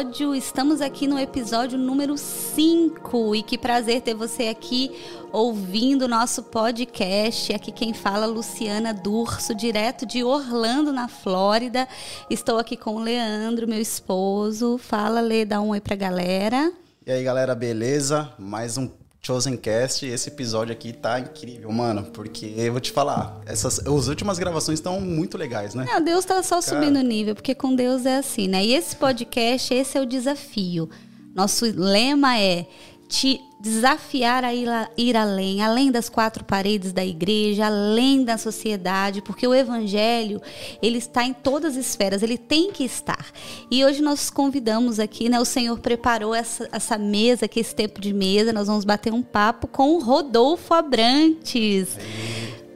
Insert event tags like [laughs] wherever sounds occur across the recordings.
episódio. Estamos aqui no episódio número 5 e que prazer ter você aqui ouvindo o nosso podcast. Aqui quem fala Luciana Durso, direto de Orlando, na Flórida. Estou aqui com o Leandro, meu esposo. Fala, Lê, dá um oi pra galera. E aí, galera, beleza? Mais um Chosen Cast. Esse episódio aqui tá incrível, mano, porque eu vou te falar, essas as últimas gravações estão muito legais, né? Não, Deus tá só subindo o nível, porque com Deus é assim, né? E esse podcast, esse é o desafio. Nosso lema é te desafiar a ir, além, além das quatro paredes da igreja, além da sociedade, porque o evangelho, ele está em todas as esferas, ele tem que estar. E hoje nós convidamos aqui, né, o Senhor preparou essa, essa mesa, aqui esse tempo de mesa, nós vamos bater um papo com o Rodolfo Abrantes.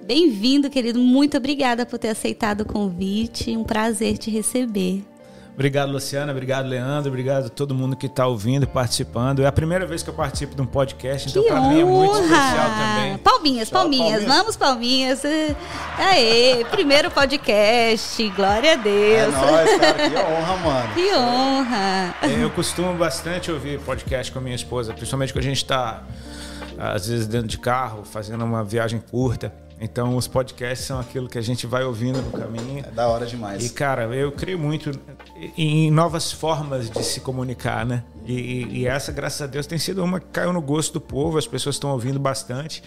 Bem-vindo, querido. Muito obrigada por ter aceitado o convite. Um prazer te receber. Obrigado, Luciana. Obrigado, Leandro. Obrigado a todo mundo que está ouvindo e participando. É a primeira vez que eu participo de um podcast, então para mim é muito especial também. Palminhas, palminhas. palminhas. Vamos, palminhas. Aê, primeiro podcast. Glória a Deus. É nóis, cara. Que honra, mano. Que honra. É, eu costumo bastante ouvir podcast com a minha esposa, principalmente quando a gente está, às vezes, dentro de carro, fazendo uma viagem curta. Então, os podcasts são aquilo que a gente vai ouvindo no caminho. É da hora demais. E, cara, eu creio muito em novas formas de se comunicar, né? E, e essa, graças a Deus, tem sido uma que caiu no gosto do povo, as pessoas estão ouvindo bastante.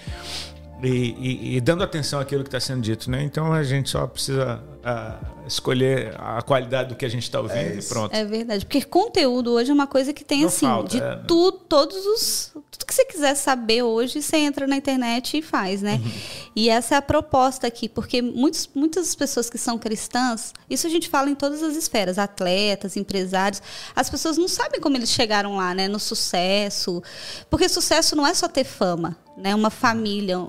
E, e, e, dando atenção àquilo que está sendo dito, né? Então a gente só precisa uh, escolher a qualidade do que a gente está ouvindo é e pronto. É verdade, porque conteúdo hoje é uma coisa que tem Não assim falta, de é. tudo, todos os tudo que você quiser saber hoje, você entra na internet e faz, né? Uhum. E essa é a proposta aqui, porque muitos, muitas pessoas que são cristãs, isso a gente fala em todas as esferas, atletas, empresários, as pessoas não sabem como eles chegaram lá, né? No sucesso, porque sucesso não é só ter fama, né? Uma família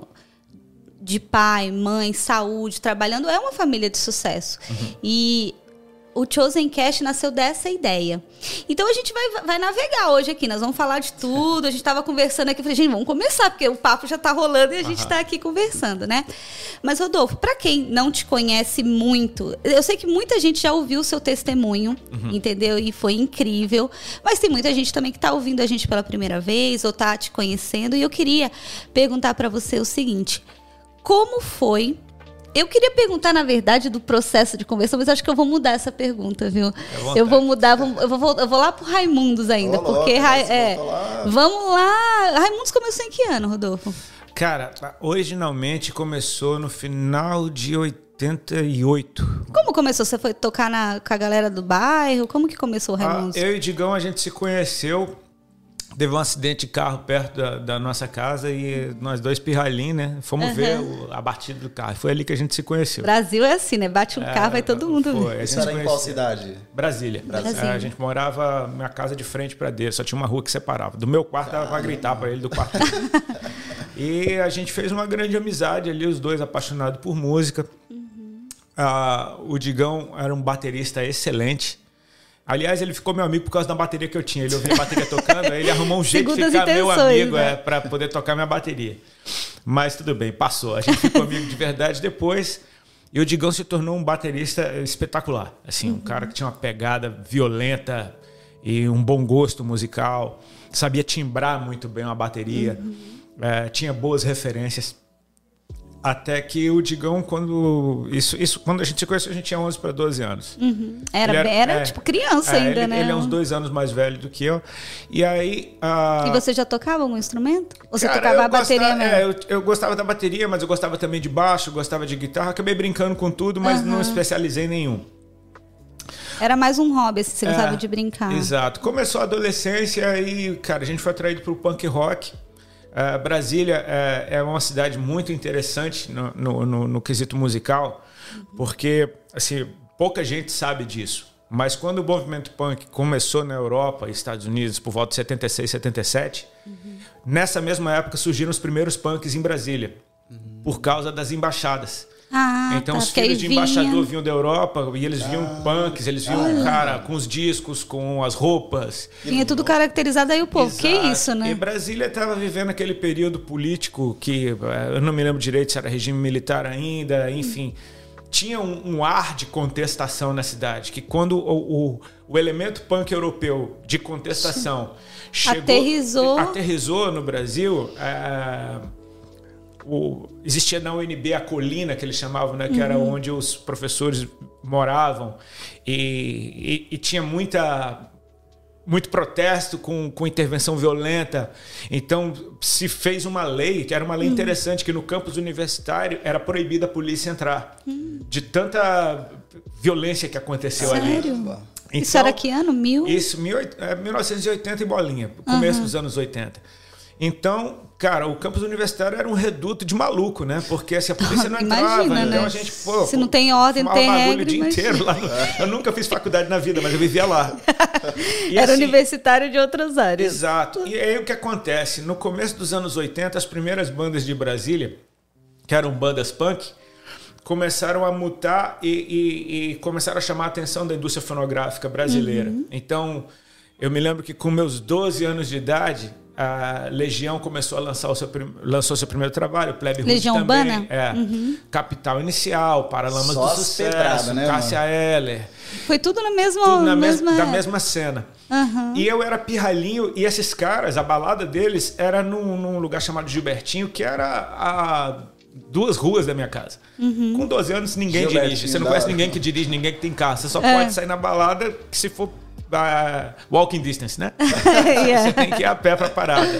de pai, mãe, saúde, trabalhando, é uma família de sucesso. Uhum. E o Chosen Cash nasceu dessa ideia. Então a gente vai, vai navegar hoje aqui, nós vamos falar de tudo. A gente estava conversando aqui, falei, gente, vamos começar, porque o papo já está rolando e a gente está uhum. aqui conversando, né? Mas, Rodolfo, para quem não te conhece muito, eu sei que muita gente já ouviu o seu testemunho, uhum. entendeu? E foi incrível. Mas tem muita gente também que está ouvindo a gente pela primeira vez ou está te conhecendo. E eu queria perguntar para você o seguinte como foi. Eu queria perguntar, na verdade, do processo de conversão, mas acho que eu vou mudar essa pergunta, viu? É eu vou mudar, eu vou, eu vou lá pro Raimundos ainda, oh, porque. Ra é, lá. Vamos lá. Raimundos começou em que ano, Rodolfo? Cara, originalmente começou no final de 88. Como começou? Você foi tocar na, com a galera do bairro? Como que começou o ah, Raimundos? Ah, eu e Digão, a gente se conheceu teve um acidente de carro perto da, da nossa casa e nós dois pirralhinhos, né? Fomos uhum. ver o, a batida do carro. Foi ali que a gente se conheceu. Brasil é assim, né? Bate um é, carro, vai todo mundo foi, ver. Isso era em qual cidade? Brasília. Brasília. É, a gente morava minha casa de frente para dele, só tinha uma rua que separava. Do meu quarto dava para gritar para ele do quarto. [laughs] e a gente fez uma grande amizade ali, os dois apaixonados por música. Uhum. Ah, o Digão era um baterista excelente. Aliás, ele ficou meu amigo por causa da bateria que eu tinha. Ele ouvia a bateria tocando, aí ele arrumou um [laughs] jeito de ficar meu amigo né? é, para poder tocar minha bateria. Mas tudo bem, passou. A gente ficou amigo de verdade depois. E o Digão se tornou um baterista espetacular. Assim, uhum. um cara que tinha uma pegada violenta e um bom gosto musical. Sabia timbrar muito bem uma bateria. Uhum. É, tinha boas referências. Até que o Digão, quando. Isso, isso, quando a gente se conheceu, a gente tinha 11 para 12 anos. Uhum. Era, era, era é, tipo criança é, ainda, ele, né? Ele é uns dois anos mais velho do que eu. E aí. Uh... E você já tocava algum instrumento? Ou você Cara, tocava a bateria gostava, mesmo? É, eu, eu, gostava da bateria, mas eu gostava também de baixo, gostava de guitarra. Acabei brincando com tudo, mas uhum. não especializei em nenhum. Era mais um hobby, assim, você é, gostava de brincar. Exato. Começou a adolescência e, cara, a gente foi atraído pro punk rock. Uh, Brasília é, é, uma cidade muito interessante no, no, no, no, quesito musical, porque assim, pouca gente sabe disso. Mas quando o movimento punk começou na Europa e Estados Unidos, por volta de 76, 77, uhum. nessa mesma época surgiram os primeiros punks em Brasília, uhum. por causa das embaixadas. Ah, então tá, os filhos de embaixador vinha... vinham da Europa e eles viam ah, punks, eles viam um cara com os discos, com as roupas. Vinha tudo caracterizado aí o povo. Exato. Que isso, né? E Brasília estava vivendo aquele período político que eh, eu não me lembro direito se era regime militar ainda, enfim. tinha um, um, ar de contestação na cidade, que quando o, o, o elemento punk europeu de contestação chegou, aterrizou. aterrizou no Brasil, é, o, existia na UNB a colina que eles chamavam, né, que uhum. era onde os professores moravam e, e, e tinha muita muito protesto com, com intervenção violenta. Então se fez uma lei, que era uma lei uhum. interessante, que no campus universitário era proibida a polícia entrar. Uhum. De tanta violência que aconteceu Sério? ali. Então, isso era que ano? Mil? Isso, mil, é, 1980 e bolinha, começo uhum. dos anos 80. Então, cara, o campus universitário era um reduto de maluco, né? Porque assim, a [laughs] polícia não entrava, Imagina, então né? a gente, pô, Se não tem ordem, não tem regra. o dia inteiro lá. [laughs] Eu nunca fiz faculdade na vida, mas eu vivia lá. [laughs] E, era assim, universitário de outras áreas. Exato. E aí o que acontece? No começo dos anos 80, as primeiras bandas de Brasília, que eram bandas punk, começaram a mutar e, e, e começaram a chamar a atenção da indústria fonográfica brasileira. Uhum. Então, eu me lembro que com meus 12 anos de idade, a Legião começou a lançar o seu, lançou seu primeiro trabalho, Plebe Legião Rude também. Urbana? É. Uhum. Capital Inicial, Paralamas Só do Sucesso, né, Cássia mano? Heller. Foi tudo na mesma... Tudo na mesma... da mesma cena. Uhum. E eu era pirralhinho, e esses caras, a balada deles era num, num lugar chamado Gilbertinho, que era a duas ruas da minha casa. Uhum. Com 12 anos, ninguém dirige. Você não conhece ninguém que dirige, ninguém que tem carro. Você só é. pode sair na balada se for uh, walking distance, né? [laughs] [laughs] yeah. Você tem que ir a pé pra parada.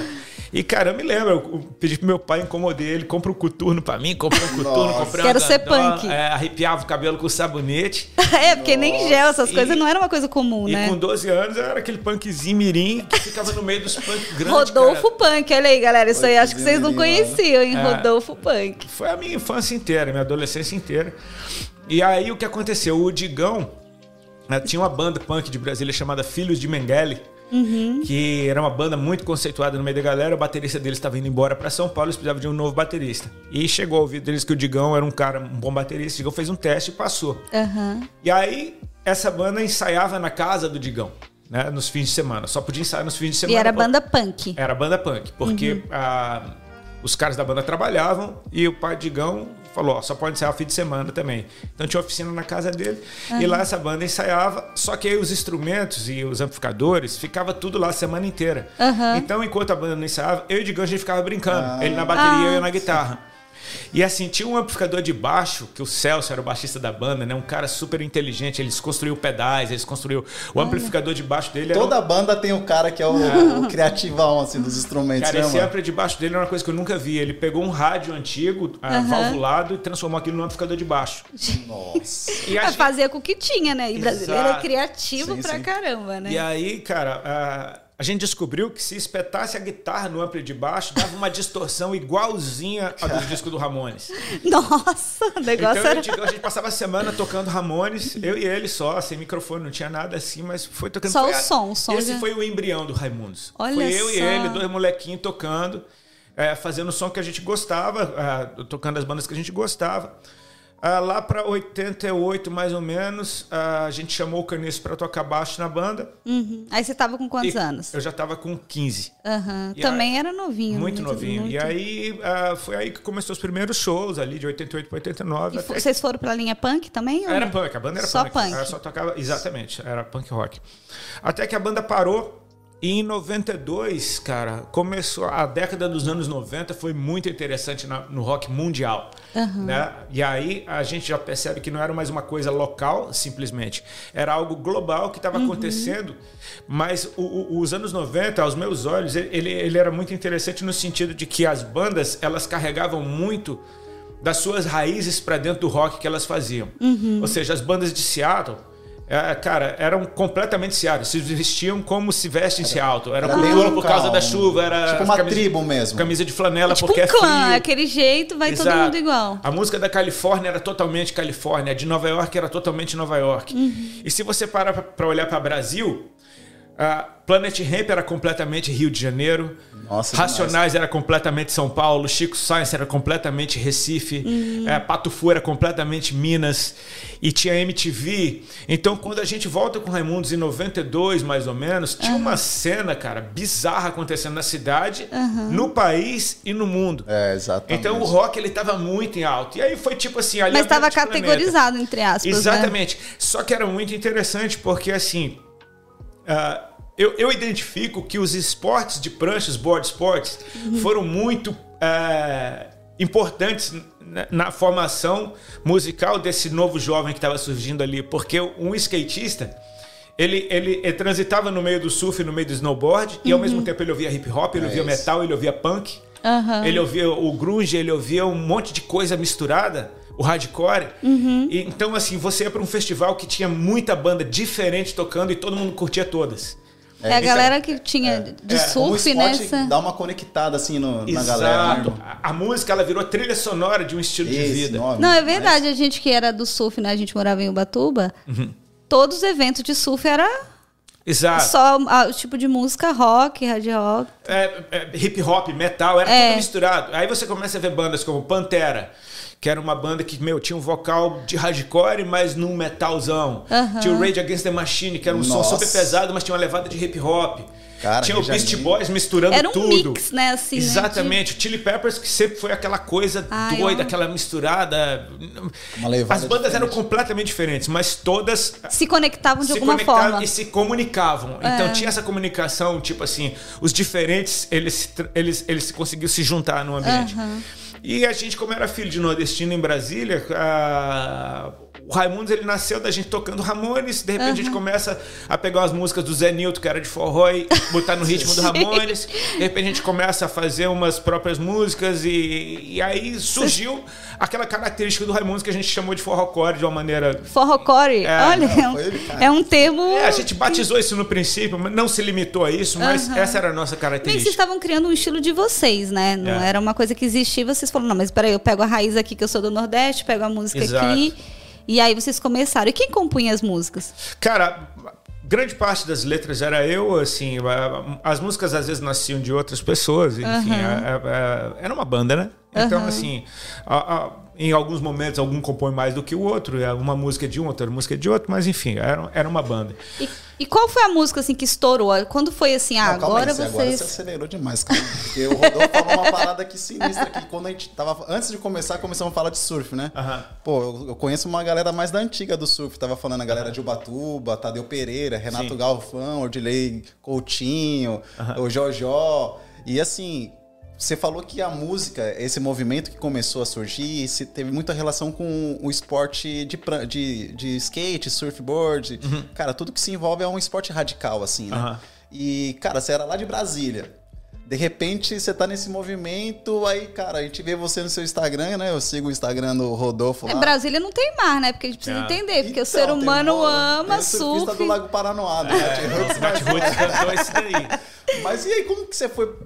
E, cara, eu me lembro, eu pedi pro meu pai, incomodei ele, compra um coturno pra mim, compra um coturno, comprei Quero ser punk. É, arrepiava o cabelo com sabonete. [laughs] é, porque Nossa. nem gel, essas e, coisas não era uma coisa comum, e né? E com 12 anos eu era aquele punkzinho mirim que ficava no meio dos punk grandes. Rodolfo cara. Punk, olha aí, galera. Isso aí acho que vocês não conheciam, hein? É, Rodolfo Punk. Foi a minha infância inteira, minha adolescência inteira. E aí o que aconteceu? O Digão né, tinha uma banda punk de Brasília chamada Filhos de Mengele. Uhum. Que era uma banda muito conceituada no meio da galera. O baterista deles estava indo embora para São Paulo, eles precisavam de um novo baterista. E chegou ao ouvido deles que o Digão era um cara, um bom baterista. O Digão fez um teste e passou. Uhum. E aí, essa banda ensaiava na casa do Digão. Né, nos fins de semana. Só podia ensaiar nos fins de semana. E era banda punk. Era banda punk, porque uhum. a, os caras da banda trabalhavam e o pai Digão falou, ó, só pode ensaiar fim de semana também. Então tinha oficina na casa dele uhum. e lá essa banda ensaiava, só que aí os instrumentos e os amplificadores ficava tudo lá a semana inteira. Uhum. Então enquanto a banda não ensaiava, eu e o Digão a gente ficava brincando, ele na bateria e eu na ah. guitarra. E assim, tinha um amplificador de baixo, que o Celso era o baixista da banda, né? Um cara super inteligente. Eles construíram pedais, eles construíram. O amplificador de baixo dele Toda era. banda tem o cara que é o, é. o criativão, assim, dos instrumentos. Cara, né, esse ampli de baixo dele era uma coisa que eu nunca vi. Ele pegou um rádio antigo, uhum. valvulado, e transformou aquilo num amplificador de baixo. Nossa. E a gente... Fazia com o que tinha, né? E brasileiro é criativo sim, pra sim. caramba, né? E aí, cara. A gente descobriu que se espetasse a guitarra no ampli de baixo, dava uma distorção igualzinha a do disco do Ramones. [laughs] Nossa, o negócio então, era... a, gente, a gente passava a semana tocando Ramones, eu e ele só, sem microfone, não tinha nada assim, mas foi tocando... Só foi o a... som, o som. Esse já... foi o embrião do Raimundos. Olha foi eu só. e ele, dois molequinhos tocando, é, fazendo o som que a gente gostava, é, tocando as bandas que a gente gostava. Ah, lá para 88, mais ou menos, ah, a gente chamou o Caniço para tocar baixo na banda. Uhum. Aí você estava com quantos e anos? Eu já estava com 15. Uhum. Também aí, era novinho. Muito, muito novinho. Muito. E aí ah, foi aí que começou os primeiros shows, ali de 88 para 89. E até... Vocês foram pela linha punk também? Era punk, a banda era só punk. punk. Era só tocava, exatamente, era punk rock. Até que a banda parou e em 92, cara, começou a década dos anos 90 foi muito interessante na, no rock mundial, uhum. né? E aí a gente já percebe que não era mais uma coisa local, simplesmente, era algo global que estava uhum. acontecendo. Mas o, o, os anos 90, aos meus olhos, ele, ele era muito interessante no sentido de que as bandas elas carregavam muito das suas raízes para dentro do rock que elas faziam. Uhum. Ou seja, as bandas de Seattle é, cara, eram completamente seados. Se vestiam como se veste em Seattle. Era, era cultura por causa da chuva. Era tipo uma camisa, tribo mesmo. Camisa de flanela é tipo porque um é clã, frio. aquele jeito, vai Exato. todo mundo igual. A música da Califórnia era totalmente Califórnia. A de Nova York era totalmente Nova York. Uhum. E se você parar para olhar para Brasil, Uh, Planet Ramp era completamente Rio de Janeiro. Nossa, Racionais demais. era completamente São Paulo. Chico Science era completamente Recife. Uhum. É, Pato Fu era completamente Minas. E tinha MTV. Então, quando a gente volta com Raimundos em 92, mais ou menos, tinha uhum. uma cena, cara, bizarra acontecendo na cidade, uhum. no país e no mundo. É, exatamente. Então, o rock, ele tava muito em alto. E aí foi tipo assim... Ali Mas estava categorizado, planeta. entre aspas, né? Exatamente. Né? Só que era muito interessante, porque assim... Uh, eu, eu identifico que os esportes de pranchas, board sports, uhum. foram muito é, importantes na, na, formação musical desse novo jovem que estava surgindo ali, porque um skatista ele, ele, ele, transitava no meio do surf, no meio do snowboard, uhum. e ao mesmo tempo ele ouvia hip hop, ele é ouvia isso. metal, ele ouvia punk, uhum. ele ouvia o grunge, ele ouvia um monte de coisa misturada o hardcore. Uhum. E, então, assim, você ia para um festival que tinha muita banda diferente tocando e todo mundo curtia todas. É, a galera que tinha é, de é, surf, né? Dá uma conectada assim no, na galera. Né, a, a, música ela virou trilha sonora de um estilo Esse de vida. Nome, Não, é verdade. Mas... A gente que era do surf, né? A gente morava em Ubatuba. Uhum. Todos os eventos de surf era Exato. Só o tipo de música rock, hard rock. É, é, hip hop, metal, era é. tudo misturado. Aí você começa a ver bandas como Pantera, que era uma banda que, meu, tinha um vocal de hardcore, mas num metalzão. Uhum. Tinha o Rage Against the Machine, que era um Nossa. som super pesado, mas tinha uma levada de hip hop. Cara, tinha o Beast Boys misturando era um tudo. Mix, né, assim, Exatamente. Né? De... O Chili Peppers, que sempre foi aquela coisa Ai, doida, ó. aquela misturada. As bandas eram completamente diferentes, mas todas. Se conectavam de se alguma conectavam forma. E se comunicavam. É. Então tinha essa comunicação, tipo assim, os diferentes, eles, eles, eles conseguiam se juntar no ambiente. Uhum. E a gente, como era filho de nordestino em Brasília, a o Raimundos ele nasceu da gente tocando Ramones, de repente uhum. a gente começa a pegar as músicas do Zé Nilton, que era de forró, e botar no [laughs] ritmo do Ramones. De repente a gente começa a fazer umas próprias músicas e, e aí surgiu aquela característica do Raimundos que a gente chamou de forrocore de uma maneira. Forrocore? É, Olha, não, é, um, é um termo. É, a gente batizou isso no princípio, não se limitou a isso, mas uhum. essa era a nossa característica. Bem, vocês estavam criando um estilo de vocês, né? Não é. era uma coisa que existia, vocês falaram, não, mas peraí, eu pego a raiz aqui que eu sou do Nordeste, pego a música Exato. aqui e aí vocês começaram. E quem compunha as músicas? Cara, grande parte das letras era eu, assim, as músicas às vezes nasciam de outras pessoas, enfim, uhum. era uma banda, né? Então, uhum. assim, a, a, em alguns momentos algum compõe mais do que o outro, uma música é de um, outra música é de outro, mas enfim, era, era uma banda. E, e qual foi a música assim que estourou? Quando foi assim, ah, Não, agora aí, vocês... Agora você acelerou demais, cara. Porque o Rodolfo falou uma parada aqui sinistra que quando a gente tava... Antes de começar, começamos a falar de surf, né? Uhum. Pô, eu, eu, conheço uma galera mais da antiga do surf. Tava falando a galera de Ubatuba, Tadeu Pereira, Renato Sim. Galvão, Odilei Coutinho, uhum. o Jojó. E assim, você falou que a música, esse movimento que começou a surgir, teve muita relação com o esporte de, de, de skate, surfboard. Uhum. Cara, tudo que se envolve é um esporte radical, assim, né? Uhum. E, cara, você era lá de Brasília. De repente você tá nesse movimento, aí, cara, a gente vê você no seu Instagram, né? Eu sigo o Instagram do Rodolfo lá. É, Brasília não tem mar, né? Porque a gente precisa é. entender, porque então, o ser humano uma, ama tem surf. do Lago Paranoá, né? É, esse daí. [laughs] Mas e aí, como que você foi.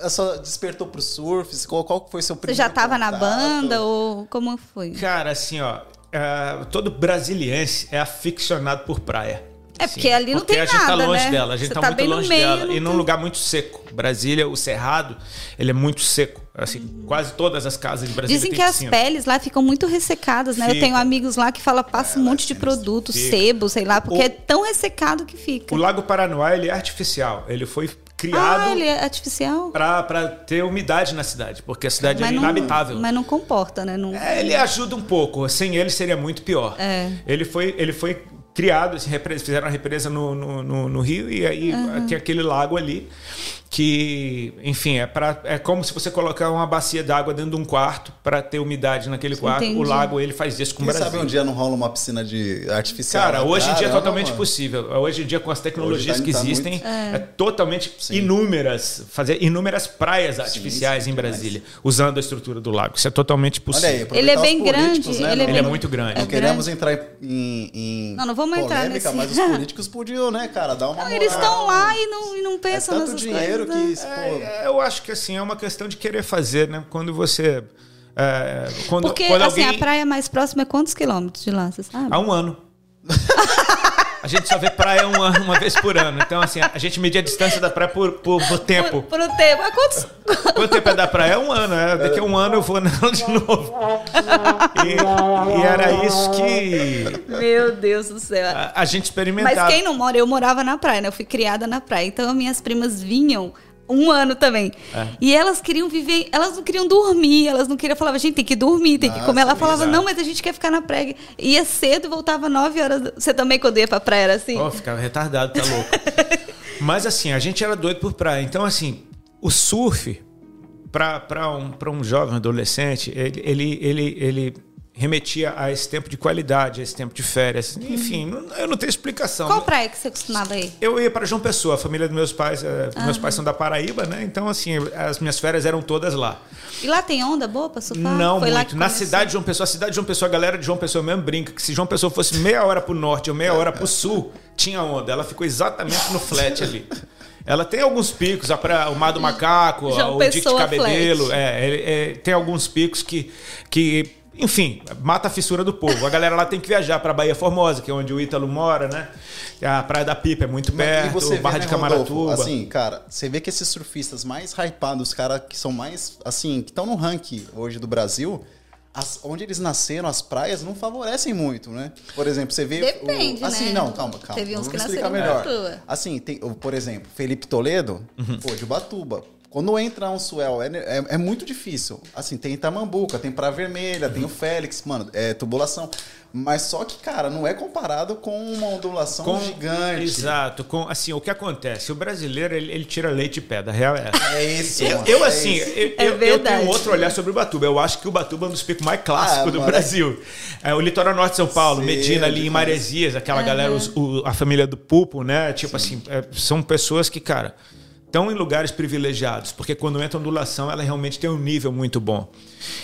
Essa despertou pro surf? Qual, qual foi seu primeiro? Você já tava contato? na banda ou como foi? Cara, assim, ó. Uh, todo brasiliense é aficionado por praia. É porque Sim, ali não porque tem nada, a gente tá longe né? dela, a gente tá, tá muito longe meio, dela e num lugar muito seco. Brasília, o cerrado, ele é muito seco. Assim, quase todas as casas de Brasília Dizem que as peles lá ficam muito ressecadas, né? Fica. Eu tenho amigos lá que falam passa um monte de produto, fica. sebo, sei lá, porque o, é tão ressecado que fica. O Lago Paranoá, ele é artificial. Ele foi criado ah, ele é artificial para ter umidade na cidade, porque a cidade mas é inabitável. mas não comporta, né? Não... É, ele ajuda um pouco. Sem ele seria muito pior. É. Ele foi, ele foi criado, fizeram a represa no, no, no, no Rio e aí uhum. tem aquele lago ali que, enfim, é, pra, é como se você colocar uma bacia d'água dentro de um quarto para ter umidade naquele quarto. Entendi. O lago ele faz isso com o Brasil. sabe um dia não rola uma piscina de artificial? Cara, hoje em dia é totalmente mano. possível. Hoje em dia com as tecnologias tá, que tá existem, muito... é. é. totalmente Sim. inúmeras, fazer inúmeras praias artificiais Sim, em Brasília, usando a estrutura do lago. Isso é totalmente possível. Aí, ele é bem grande. Né? Ele, é, ele é, muito grande. Não queremos entrar em, em Não, não vamos polêmica, entrar nesse... mas os políticos podiam, né, cara, dar uma não, Eles estão lá e não, e não pensam é tanto dinheiro coisas, que é, eu acho que assim é uma questão de querer fazer, né? Quando você é, quando, Porque quando assim, alguém... a praia mais próxima é quantos quilômetros de lá, você sabe? Há um ano. [laughs] A gente só vê praia uma, uma vez por ano. Então, assim, a gente media a distância da praia por, por, por tempo. Por, por um tempo. Mas quantos... [laughs] Quanto tempo é da praia? É um ano. É. Daqui a um ano eu vou nela de novo. E, e, era isso que. Meu Deus do céu. A, a gente experimentava. Mas quem não mora, eu morava na praia, né? Eu fui criada na praia. Então, minhas primas vinham um ano também. É. E elas queriam viver, elas não queriam dormir, elas não queriam, falava, gente, tem que dormir, tem Nossa, que comer. Ela falava, exato. não, mas a gente quer ficar na praia. Ia cedo e voltava nove horas. Você também, quando ia pra praia, era assim? Oh, ficava retardado, tá louco. [laughs] mas assim, a gente era doido por praia. Então, assim, o surf, para um, pra um jovem adolescente, ele, ele, ele, ele remetia a esse tempo de qualidade, a esse tempo de férias. Enfim, eu não tenho explicação. Qual praia que você costumava ir? Eu ia para João Pessoa, a família dos meus pais, uhum. meus pais são da Paraíba, né? Então assim, as minhas férias eram todas lá. E lá tem onda boa para surfar? Não Foi muito. Na cidade de João Pessoa, a cidade de João Pessoa, a galera de João Pessoa mesmo brinca que se João Pessoa fosse meia hora para o norte ou meia hora para o sul, tinha onda. Ela ficou exatamente no flat ali. Ela tem alguns picos, a pra, o Mar do Macaco, João o Dique de Cabedelo. É, é, é, tem alguns picos que, que enfim, mata a fissura do povo. A galera lá tem que viajar para Bahia Formosa, que é onde o Ítalo mora, né? A Praia da Pipa é muito perto, Barra vê, de né, Camaratuba. assim, cara, você vê que esses surfistas mais hypados, os caras que são mais, assim, que estão no ranking hoje do Brasil, as, onde eles nasceram, as praias não favorecem muito, né? Por exemplo, você vê. Depende, o, assim, né? não, calma, calma. Teve uns que explicar melhor. Assim, tem, por exemplo, Felipe Toledo, uhum. pô, de Ubatuba. Quando entra um swell, é, é, é, muito difícil. Assim, tem Itamambuca, tem Praia Vermelha, tem o Félix, mano, é tubulação. Mas só que, cara, não é comparado com uma ondulação com, gigante. Exato. Com, assim, o que acontece? O brasileiro, ele, ele tira leite e pé, da real é essa. É isso. Eu, eu é assim, isso. Eu, é eu, eu, tenho outro olhar sobre o Batuba. Eu acho que o Batuba é um dos picos mais clássicos ah, do mano. Brasil. É, o litoral norte de São Paulo, Sim, Medina ali em Maresias, aquela uhum. galera, os, o, a família do Pupo, né? Tipo Sim. assim, é, são pessoas que, cara estão em lugares privilegiados, porque quando entra ondulação, ela realmente tem um nível muito bom.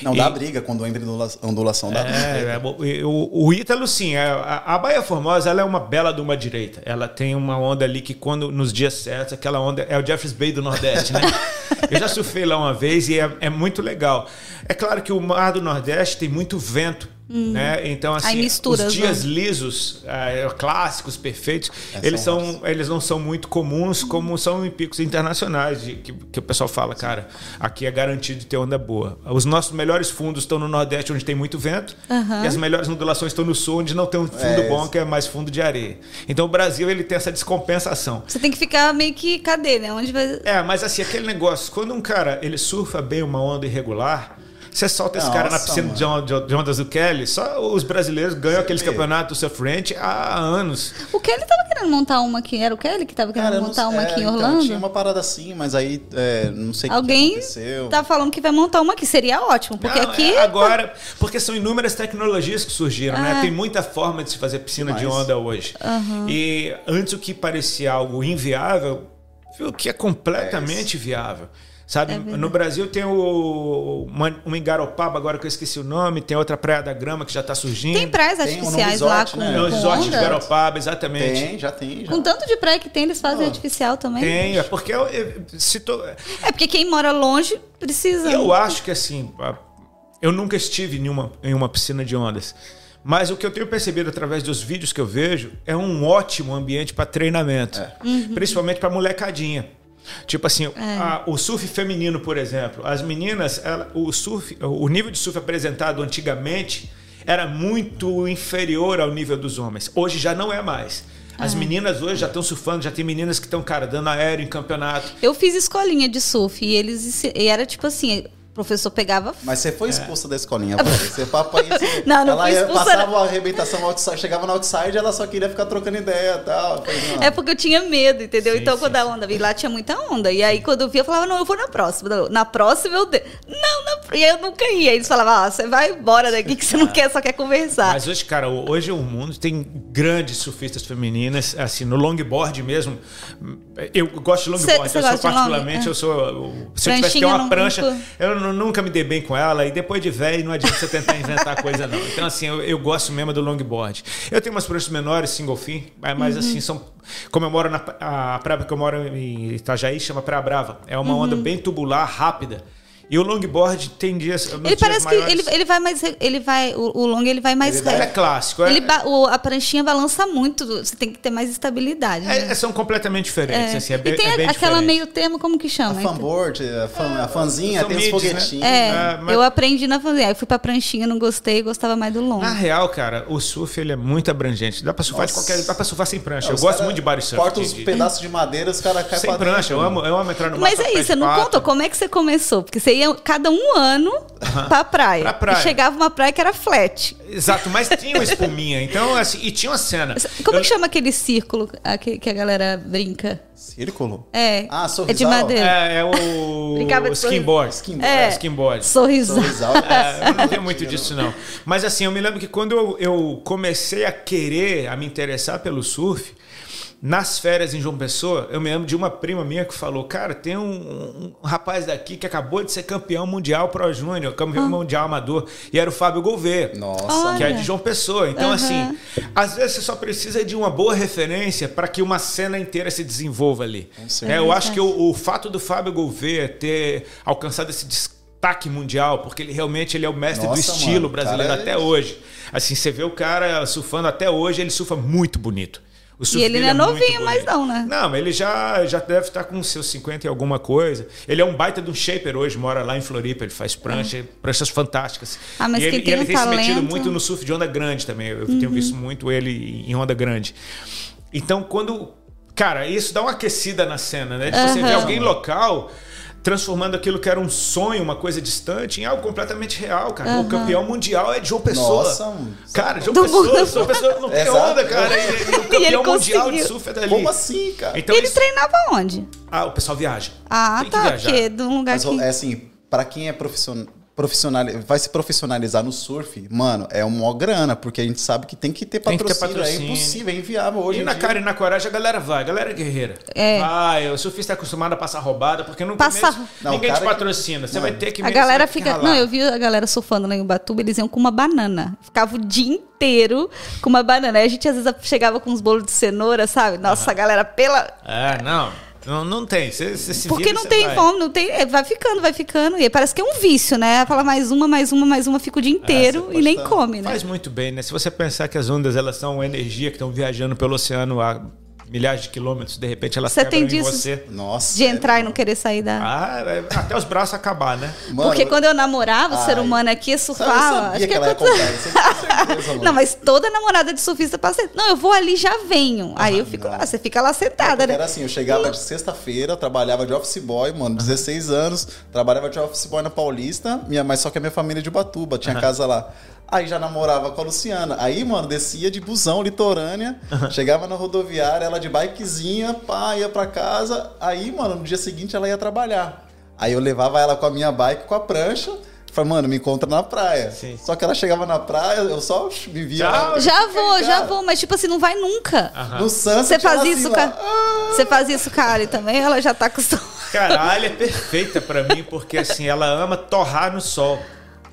Não e, dá briga quando entra ondulação, dá é, é, o, o Ítalo, sim, é, a, a Baía Formosa ela é uma bela de uma direita. Ela tem uma onda ali que, quando nos dias certos, aquela onda é o Jeffers Bay do Nordeste, né? [laughs] Eu já surfei lá uma vez e é, é muito legal. É claro que o mar do Nordeste tem muito vento. Hum. Né? Então, assim, mistura, os dias né? lisos, é, clássicos, perfeitos, é, eles, são, eles não são muito comuns como são em picos internacionais, de, que, que o pessoal fala, cara, aqui é garantido de ter onda boa. Os nossos melhores fundos estão no Nordeste, onde tem muito vento, uhum. e as melhores ondulações estão no Sul, onde não tem um fundo é, bom, que é mais fundo de areia. Então, o Brasil ele tem essa descompensação. Você tem que ficar meio que cadê, né? Onde vai... É, mas assim, aquele negócio, quando um cara ele surfa bem uma onda irregular você solta esse Nossa, cara na piscina de, de ondas do Kelly, só os brasileiros ganham Você aqueles vê. campeonatos do surf ranch há anos. O Kelly tava querendo montar uma aqui, era o Kelly que tava querendo cara, montar uma é, aqui em então, Orlando? Então, tinha uma parada assim, mas aí é, não sei Alguém que aconteceu. tá falando que vai montar uma aqui, seria ótimo, porque não, aqui... É agora, porque são inúmeras tecnologias que surgiram, né? Ah. Tem muita forma de se fazer piscina de onda hoje. Uhum. E antes o que parecia algo inviável, viu que é completamente é viável. Sabe? É no Brasil tem o uma, uma Garopaba, agora que eu esqueci o nome, tem outra Praia da Grama que já está surgindo. Tem praias tem artificiais um resort, lá com, né? com resort de Garopaba, exatamente. Tem, já tem. Já. Com tanto de praia que tem, eles fazem oh, artificial também. Tem, é porque eu, eu, se tô... É porque quem mora longe precisa. Eu acho que assim, eu nunca estive em uma, em uma piscina de ondas. Mas o que eu tenho percebido através dos vídeos que eu vejo é um ótimo ambiente para treinamento, é. uhum. principalmente para molecadinha. Tipo assim, é. a, o surf feminino, por exemplo, as meninas, ela, o surf, o nível de surf apresentado antigamente era muito inferior ao nível dos homens. Hoje já não é mais. As é. meninas hoje já estão surfando, já tem meninas que estão, cara, dando aéreo em campeonato. Eu fiz escolinha de surf e eles e era tipo assim, professor pegava. Mas você foi expulsa é. da escolinha, [laughs] Você papo aí, você, não, não ela foi expulsa, passava não. a arrebentação outside, chegava no outside, ela só queria ficar trocando ideia e tal. É porque eu tinha medo, entendeu? Sim, então, sim, quando a onda vi lá, tinha muita onda. E aí, quando eu via, eu falava, não, eu vou na próxima. Na próxima, eu. De... Não, na... E aí eu nunca ia. Eles falavam, ah, você vai embora daqui que você não [laughs] quer, só quer conversar. Mas hoje, cara, hoje o mundo tem grandes surfistas femininas, assim, no longboard mesmo. Eu gosto de longboard, cê, cê eu sou particularmente, long... eu sou. Se eu tivesse que ter uma prancha, eu nunca me dei bem com ela e depois de velho não adianta você tentar inventar [laughs] coisa não. Então assim, eu, eu, gosto mesmo do longboard. Eu tenho umas pranchas menores, single fin, mas uhum. assim, são como eu moro na a praia que eu moro em Itajaí chama Praia Brava. É uma uhum. onda bem tubular, rápida. E o longboard tem dias. Ele parece dias que ele, ele vai mais. Ele vai, o, o long ele vai mais. Ele, é clássico. É, ele, o, a pranchinha balança muito. Você tem que ter mais estabilidade. É, né? são completamente diferentes. É. Assim, é bem, e tem é bem aquela diferente. meio termo, como que chama? A fanboard, a, fan, a fanzinha, tem os foguetinhos. Né? É, mas... eu aprendi na fanzinha. Aí fui pra pranchinha, não gostei, gostava mais do long. Na real, cara, o surf ele é muito abrangente. Dá pra surfar Nossa. de qualquer. Dá pra surfar sem prancha. eu gosto muito de body surf. Corta os pedaços de madeira, os caras caem Sem prancha. Eu amo, eu amo entrar no mar. Mas é isso, você não conta como é que você começou. Porque você ia cada um ano uhum. pra praia. Pra praia. E chegava uma praia que era flat. Exato, mas tinha uma espuminha. Então, assim, e tinha uma cena. Como eu... que chama aquele círculo que a galera brinca? Círculo? É. Ah, sorrisal. É de madeira. É, é o [laughs] Brincava skinboard. Skinboard. É. é skinboard. Sorrisal. sorrisal. É, eu não tenho muito disso, não. Mas assim, eu me lembro que quando eu, eu comecei a querer, a me interessar pelo surf, nas férias em João Pessoa, eu me lembro de uma prima minha que falou: Cara, tem um, um rapaz daqui que acabou de ser campeão mundial Pro Júnior, campeão ah. mundial amador, e era o Fábio Gouveia. Nossa, que é de João Pessoa. Então, uhum. assim, às vezes você só precisa de uma boa referência para que uma cena inteira se desenvolva ali. É, eu acho que o, o fato do Fábio Gouveia ter alcançado esse destaque mundial, porque ele realmente ele é o mestre Nossa, do estilo mano, brasileiro é... até hoje. Assim, você vê o cara surfando até hoje, ele surfa muito bonito e ele não é, é novinho, mas não, né? Não, ele já, já deve estar com seus 50 e alguma coisa. Ele é um baita de um shaper hoje, mora lá em Floripa, ele faz prancha, uhum. pranchas fantásticas. Ah, mas e ele, tem, ele um tem se metido muito no surf de onda grande também. Eu uhum. tenho visto muito ele em onda grande. Então, quando. Cara, isso dá uma aquecida na cena, né? De você ver alguém local transformando aquilo que era um sonho, uma coisa distante, em algo completamente real, cara. Uhum. O campeão mundial é João Pessoa. Nossa, cara, João Pessoa, João Pessoa não tem onda, cara. E, e o [laughs] campeão mundial de surf é dali. Como assim, cara? Então, ele isso... treinava onde? Ah, o pessoal viaja. Ah, tem tá. Porque de um lugar Mas, que... É assim, para quem é profissional profissional, vai se profissionalizar no surf, mano, é uma grana, porque a gente sabe que tem que ter patrocínio. Que ter patrocínio. É impossível, é inviável hoje. E na dia. cara e na coragem a galera vai, a galera é guerreira. É. Vai, o surfista é acostumado a passar roubada, porque no Passa... começo não, ninguém te patrocina. Que... Você não. vai ter que A galera fica. Não, eu vi a galera surfando lá em Ubatuba, eles iam com uma banana. Ficava o dia inteiro com uma banana. Aí a gente às vezes chegava com uns bolos de cenoura, sabe? Nossa, uhum. a galera pela. É, não. Não, não tem. Você, você se Porque vira, não tem vai. fome, não tem. É, vai ficando, vai ficando. E parece que é um vício, né? Fala mais uma, mais uma, mais uma, fica o dia é, inteiro e nem come, né? Faz muito bem, né? Se você pensar que as ondas elas são energia que estão viajando pelo oceano há milhares de quilômetros, de repente elas você tem disso, você. Nossa. De entrar é, e não querer sair da. Ah, é, até os braços acabar, né? Mano, Porque quando eu namorava, o ser humano aqui surfava. Acho que, que ela é [laughs] certeza, Não, mas toda namorada de surfista passa. Não, eu vou ali já venho. Ah, Aí eu fico lá, você fica lá sentada, é, né? Era assim, eu chegava de sexta-feira, trabalhava de office boy, mano, 16 anos, trabalhava de office boy na Paulista, minha, mas só que a minha família é de Batuba, tinha casa lá. Aí já namorava com a Luciana. Aí, mano, descia de busão litorânea, [laughs] chegava na rodoviária, ela de bikezinha, pá, ia pra casa. Aí, mano, no dia seguinte ela ia trabalhar. Aí eu levava ela com a minha bike, com a prancha. Falei, mano, me encontra na praia. Sim. Só que ela chegava na praia, eu só me via. Já, já vou, já vou, mas tipo assim, não vai nunca. No Santos, você faz isso, cara. Você faz isso, cara, também ela já tá acostumada. Cara, a é perfeita para mim, porque assim, ela ama torrar no sol.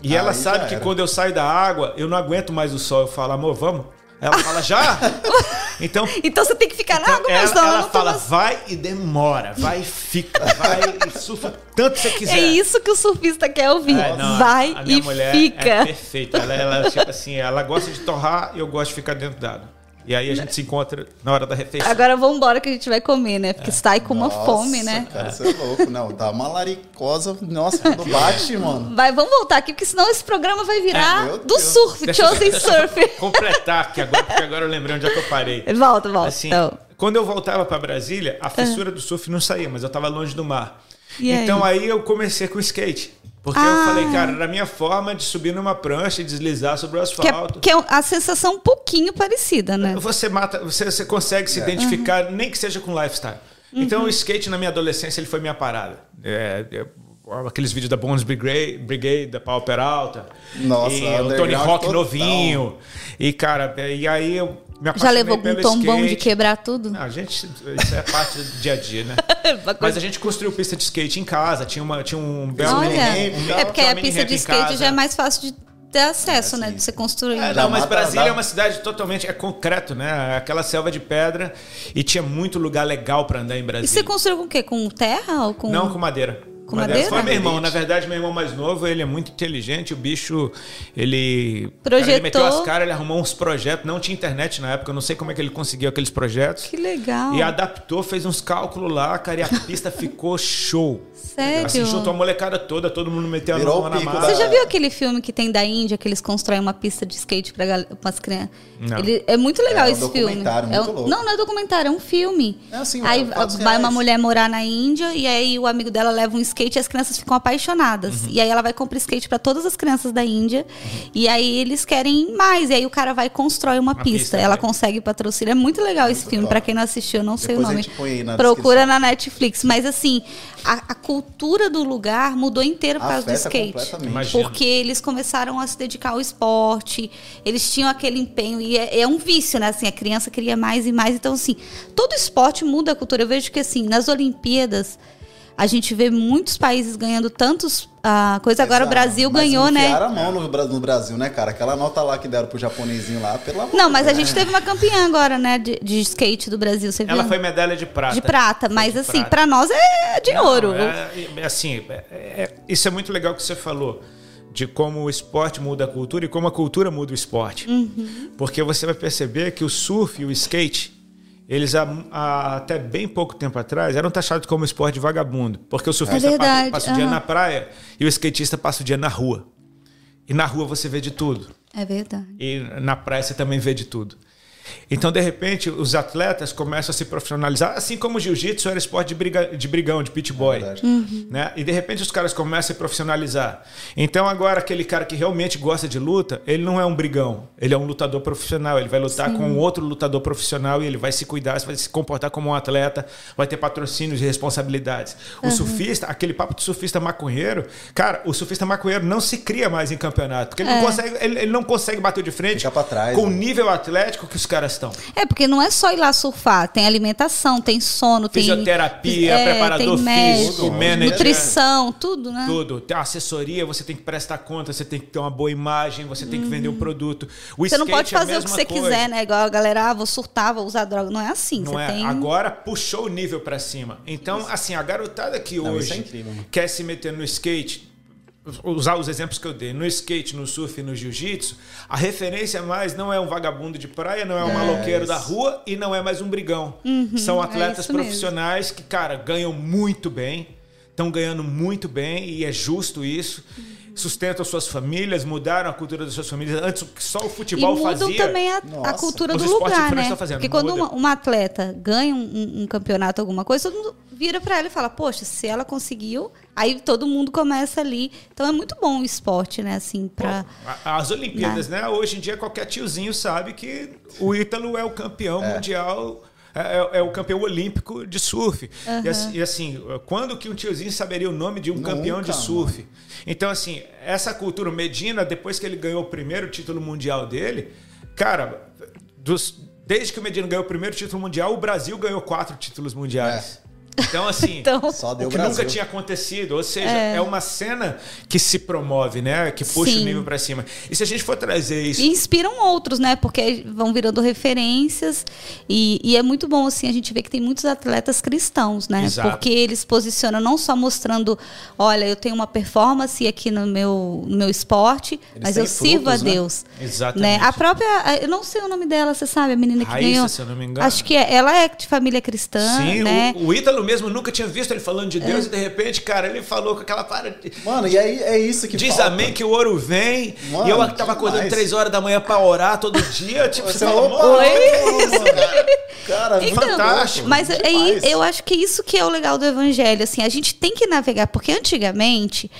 E ela sabe que quando eu saio da água, eu não aguento mais o sol. Eu falo, amor, vamos? Ela fala, já? [laughs] Então, então você tem que ficar então, na água, ela, mas não. Ela não fala, vai e demora, vai e fica, vai e surfa tanto você quiser. É isso que o surfista quer ouvir. É, não, vai e fica. É perfeita. Ela, ela, tipo assim, ela gosta de torrar e eu gosto de ficar dentro d'água. E aí a gente se encontra na hora da refeição. Agora vamos embora que a gente vai comer, né? Porque é. sai com uma nossa, fome, né? Cara, você é louco. Não, tá uma laricosa. Nossa, quando [laughs] bate, mano. Vai, vamos voltar aqui, porque senão esse programa vai virar é, do surf, deixa, Chosen deixa Surf. completar aqui agora, porque agora eu lembrei onde é que eu parei. Volta, volta. Assim, então. Quando eu voltava para Brasília, a fissura do surf não saía, mas eu tava longe do mar. E então aí? aí eu comecei com skate. Porque ah. eu falei, cara, era a minha forma de subir numa prancha e deslizar sobre o asfalto. Que é, que é a sensação um pouquinho parecida, né? Você mata, você, você consegue se é. identificar, uhum. nem que seja com lifestyle. Então, uhum. Então o skate na minha adolescência ele foi minha parada. É, é, aqueles vídeos da Bones Brigade, Brigade da Pau Peralta. Nossa, e o Tony Hawk novinho. E, cara, e aí eu Já levou algum tombão skate. de quebrar tudo? Não, a gente, isso é parte do dia a dia, né? [laughs] Mas a gente construiu pista de skate em casa, tinha, uma, tinha um belo Olha, um, é porque a pista de skate já é mais fácil de ter acesso, é, né? De você construir. É, não, mas Brasília é uma cidade totalmente é concreto, né? Aquela selva de pedra e tinha muito lugar legal para andar em Brasília. E você construiu com o quê? Com terra ou com Não, com madeira. Com madeira? Foi meu irmão. Na verdade, meu irmão mais novo, ele é muito inteligente. O bicho, ele. Projetou. Cara, ele meteu as caras, ele arrumou uns projetos. Não tinha internet na época, eu não sei como é que ele conseguiu aqueles projetos. Que legal. E adaptou, fez uns cálculos lá, cara, e a pista [laughs] ficou show. Sério? Assim, juntou a molecada toda, todo mundo meteu Virou a mão na massa. Você já viu aquele filme que tem da Índia, que eles constroem uma pista de skate para as crianças? Não. Ele, é muito legal é, esse filme. Muito é um, louco. Não, não é documentário, é um filme. É assim, aí vai uma mulher morar na Índia e aí o amigo dela leva um skate e as crianças ficam apaixonadas. Uhum. E aí ela vai comprar skate para todas as crianças da Índia. Uhum. E aí eles querem mais. E aí o cara vai e constrói uma, uma pista. pista. Ela consegue patrocinar. É muito legal muito esse filme. Para quem não assistiu, eu não Depois sei o nome. Na Procura descrição. na Netflix. Mas assim, a, a, cultura do lugar mudou inteiro por causa do skate. Porque eles começaram a se dedicar ao esporte. Eles tinham aquele empenho. E é, é um vício, né? Assim, a criança queria mais e mais. Então, assim, todo esporte muda a cultura. Eu vejo que, assim, nas Olimpíadas a gente vê muitos países ganhando tantos uh, coisa. Agora o Brasil mas ganhou, né? a mão no, no, Brasil, né, cara? Aquela nota lá que deram pro japonesinho lá, pela Não, mas a gente teve uma campeã agora, né, de, de skate do Brasil. Você Ela viu? foi medalha de prata. De prata, mas assim, para nós é de Não, ouro. É, é, assim, é, é, isso é muito legal que você falou de como o esporte muda a cultura e como a cultura muda o esporte. Uhum. Porque você vai perceber que o surf e o skate eles há, há, até bem pouco tempo atrás eram taxados como esporte vagabundo, porque o surfista é passa, o dia uhum. na praia e o skatista passa o dia na rua. E na rua você vê de tudo. É verdade. E na praia você também vê de tudo. Então, de repente, os atletas começam a se profissionalizar, assim como o jiu-jitsu era esporte de, briga, de brigão, de pit boy. É uhum. né? E de repente os caras começam a se profissionalizar. Então, agora, aquele cara que realmente gosta de luta, ele não é um brigão, ele é um lutador profissional. Ele vai lutar Sim. com outro lutador profissional e ele vai se cuidar, vai se comportar como um atleta, vai ter patrocínios e responsabilidades. O uhum. surfista, aquele papo de surfista maconheiro, cara, o surfista maconheiro não se cria mais em campeonato, porque ele, é. não, consegue, ele, ele, não consegue bater de frente trás, com né? o nível atlético que os caras estão. É, porque não é só ir lá surfar, tem alimentação, tem sono, tem fisioterapia, é, preparador tem físico, manager, nutrição, tudo, né? Tudo. Tem assessoria, você tem que prestar conta, você tem que ter uma boa imagem, você tem que vender um produto. O você não pode é fazer é o que você coisa. quiser, né? Igual a galera, ah, vou surtar, vou usar droga. Não é assim. Não é. Tem... Agora puxou o nível para cima. Então, assim, a garotada que não, hoje é incrível, quer se meter no skate usar os exemplos que eu dei, no skate, no surf e no jiu-jitsu, a referência mais não é um vagabundo de praia, não é um é maloqueiro isso. da rua e não é mais um brigão. Uhum, São é atletas é profissionais mesmo. que, cara, ganham muito bem, estão ganhando muito bem e é justo isso. Uhum sustentam suas famílias, mudaram a cultura das suas famílias. Antes só o futebol e mudam fazia. também a, a cultura do lugar, né? Porque quando uma, uma, atleta ganha um, um, campeonato, alguma coisa, todo mundo vira para ela e fala: "Poxa, se ela conseguiu, aí todo mundo começa ali". Então é muito bom o esporte, né, assim, para as Olimpíadas, né? né? Hoje em dia qualquer tiozinho sabe que o Ítalo é o campeão é. mundial é, é, é, o campeão olímpico de surf. Uhum. E, assim, e, assim, quando que um tiozinho saberia o nome de um Nunca, campeão de surf? Mano. Então, assim, essa cultura, Medina, depois que ele ganhou o primeiro título mundial dele, cara, dos, desde que o Medina ganhou o primeiro título mundial, o Brasil ganhou quatro títulos mundiais. É. Então, assim, [laughs] então, Só deu o que Brasil. nunca tinha acontecido. Ou seja, é. é. uma cena que se promove, né? Que puxa Sim. o nível para cima. E se a gente for trazer isso. E inspiram outros, né? Porque vão virando referências. E, e, é muito bom, assim, a gente vê que tem muitos atletas cristãos, né? Exato. Porque eles posicionam não só mostrando, olha, eu tenho uma performance aqui no meu, no meu esporte, eles mas eu frutos, sirvo a né? Deus. Exatamente. Né? A própria. Eu não sei o nome dela, você sabe, a menina que Raíssa, ganhou. se eu não me engano. Acho que é, ela é de família cristã. Sim, né? o, o Ítalo mesmo nunca tinha visto ele falando de Deus é. e de repente, cara, ele falou com aquela para. Mano, e aí é isso que Diz falta. amém que o ouro vem. Mano, e eu tava acordando três horas da manhã pra orar todo dia. Tipo, você, você fala, mano, Oi? é isso, cara? Cara, então, fantástico. Mas é, eu acho que isso que é o legal do evangelho. Assim, a gente tem que navegar, porque antigamente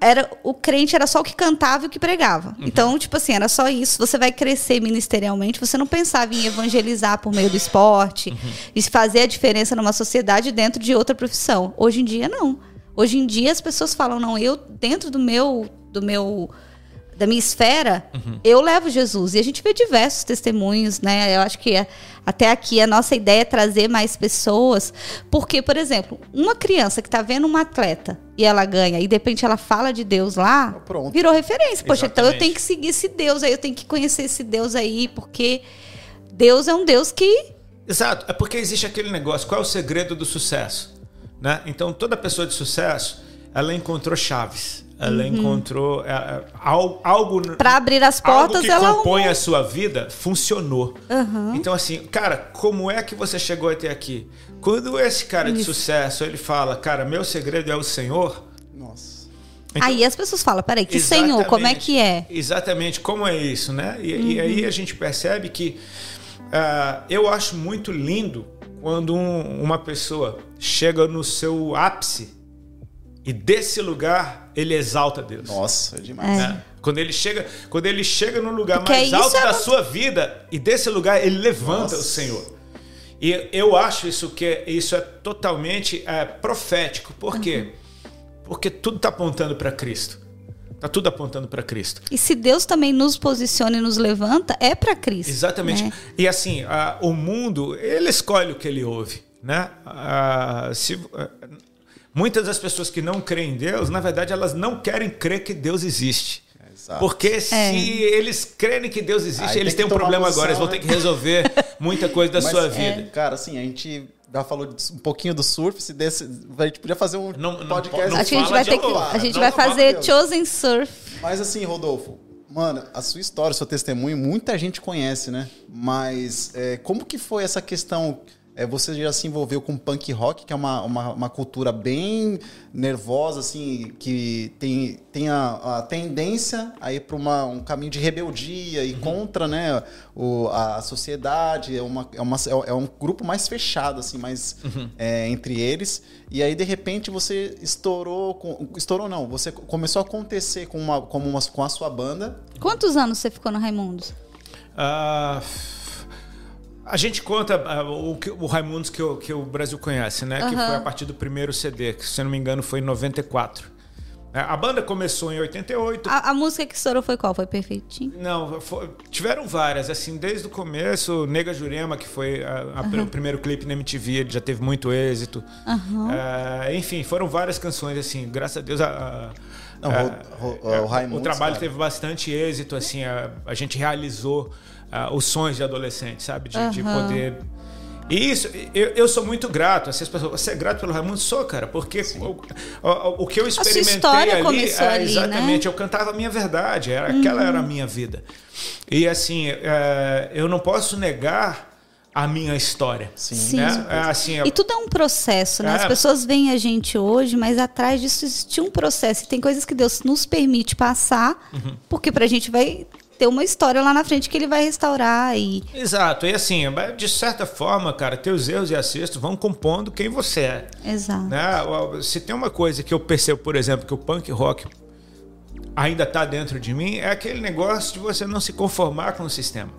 era o crente era só o que cantava e o que pregava. Uhum. Então, tipo assim, era só isso. Você vai crescer ministerialmente, você não pensava em evangelizar por meio do esporte uhum. e fazer a diferença numa sociedade dentro de outra profissão. Hoje em dia não. Hoje em dia as pessoas falam não, eu dentro do meu do meu da minha esfera, uhum. eu levo Jesus. E a gente vê diversos testemunhos, né? Eu acho que é, até aqui a nossa ideia é trazer mais pessoas. Porque, por exemplo, uma criança que está vendo uma atleta e ela ganha, e de repente ela fala de Deus lá, Pronto. virou referência. Poxa, Exatamente. então eu tenho que seguir esse Deus aí, eu tenho que conhecer esse Deus aí, porque Deus é um Deus que. Exato, é porque existe aquele negócio: qual é o segredo do sucesso? Né? Então, toda pessoa de sucesso ela encontrou chaves. Ela uhum. encontrou é, é algo. Para abrir as portas, algo que ela. compõe a sua vida funcionou. Uhum. Então, assim, cara, como é que você chegou até aqui? Quando esse cara Isso. de sucesso ele fala, cara, meu segredo é o Senhor. Nossa. Então, aí as pessoas falam, peraí, que Senhor, como é que é? Exatamente, como é isso, né? E, uhum. e aí a gente percebe que uh, eu acho muito lindo quando um, uma pessoa chega no seu ápice e desse lugar ele exalta Deus. Nossa, é demais. É. Quando ele chega, quando ele chega no lugar Porque mais alto é da sua vida e desse lugar ele levanta Nossa. o Senhor. E eu acho isso que isso é totalmente é, profético. Por quê? Uhum. Porque tudo está apontando para Cristo. Está tudo apontando para Cristo. E se Deus também nos posiciona e nos levanta, é para Cristo. Exatamente. Né? E assim, a, o mundo, ele escolhe o que ele ouve. Né? A, se, a, muitas das pessoas que não creem em Deus, na verdade, elas não querem crer que Deus existe. Exato. Porque é. se eles crerem que Deus existe, Aí eles têm um problema posição, agora, eles vão ter que resolver [laughs] muita coisa da Mas, sua vida. É. Cara, assim, a gente já falou um pouquinho do surf, se desse, a gente podia fazer um não, podcast. Não, não a gente vai ter que, a gente vai fazer Chosen Surf. Mas assim, Rodolfo, mano, a sua história, o seu testemunho, muita gente conhece, né? Mas é, como que foi essa questão é, você já se envolveu com punk rock, que é uma, uma, uma cultura bem nervosa, assim, que tem, tem a, a tendência a ir para um caminho de rebeldia e uhum. contra né, o, a sociedade. É, uma, é, uma, é um grupo mais fechado, assim, mais uhum. é, entre eles. E aí, de repente, você estourou. Com, estourou, não, você começou a acontecer com, uma, com, uma, com a sua banda. Quantos anos você ficou no Raimundos? Ah. Uh... A gente conta uh, o, que, o Raimundos que, o, que o Brasil conhece, né? Uhum. Que foi a partir do primeiro CD, que se eu não me engano foi em 94. É, a banda começou em 88. A, a música que estourou foi qual? Foi Perfeitinho? Não, foi, tiveram várias, assim, desde o começo. Nega Jurema, que foi a, a, uhum. o primeiro clipe na MTV, ele já teve muito êxito. Uhum. Uh, enfim, foram várias canções, assim, graças a Deus. A, Não, o, o, o, trabalho teve bastante êxito, assim, a, a gente realizou uh, os sonhos de adolescente, sabe? De, uhum. de poder. E isso, eu, eu sou muito grato. Assim, as pessoas, você é grato pelo Raimundo? Sou, cara, porque o, o, o, que eu experimentei ali, é, ali, exatamente, né? eu cantava a minha verdade, era, uhum. aquela era a minha vida. E assim, é, eu não posso negar a minha história. Sim. Sim. Né? É, assim, e tudo é um processo, né? É. As pessoas veem a gente hoje, mas atrás disso existe um processo. E tem coisas que Deus nos permite passar, uhum. porque pra gente vai ter uma história lá na frente que ele vai restaurar e exato e assim de certa forma cara teus erros e acertos vão compondo quem você é exato né? se tem uma coisa que eu percebo por exemplo que o punk rock ainda está dentro de mim é aquele negócio de você não se conformar com o sistema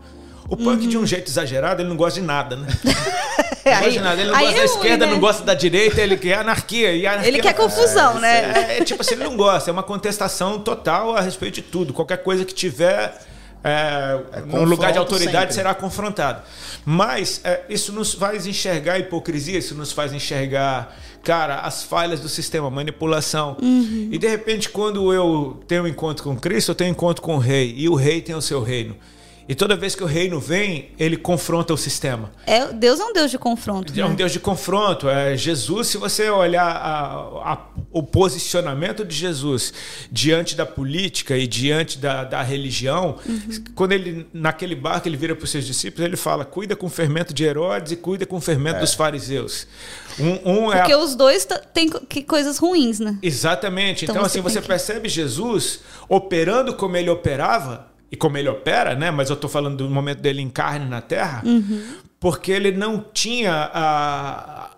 o punk, uhum. de um jeito exagerado, ele não gosta de nada, né? [laughs] Não gosta de nada. Ele não gosta da é esquerda, né? não gosta da direita, ele quer anarquia. E anarquia ele quer confusão, é, né? É, é, tipo assim, ele não gosta. É uma contestação total a respeito de tudo. Qualquer coisa que tiver é, é num lugar de autoridade sempre. será confrontado. Mas é, isso nos faz enxergar a hipocrisia, isso nos faz enxergar, cara, as falhas do sistema, manipulação. Uhum. E de repente, quando eu tenho um encontro com Cristo, eu tenho um encontro com o rei, e o rei tem o seu reino. E toda vez que o reino vem, ele confronta o sistema. É, Deus é um Deus de confronto. É né? um Deus de confronto. É, Jesus, se você olhar a, a, o posicionamento de Jesus diante da política e diante da, da religião, uhum. quando ele, naquele barco, ele vira para os seus discípulos, ele fala: cuida com o fermento de Herodes e cuida com o fermento é. dos fariseus. Um, um é Porque a... os dois têm coisas ruins, né? Exatamente. Então, então assim, você que... percebe Jesus operando como ele operava e como ele opera, né? Mas eu estou falando do momento dele em carne na Terra, uhum. porque ele não tinha a,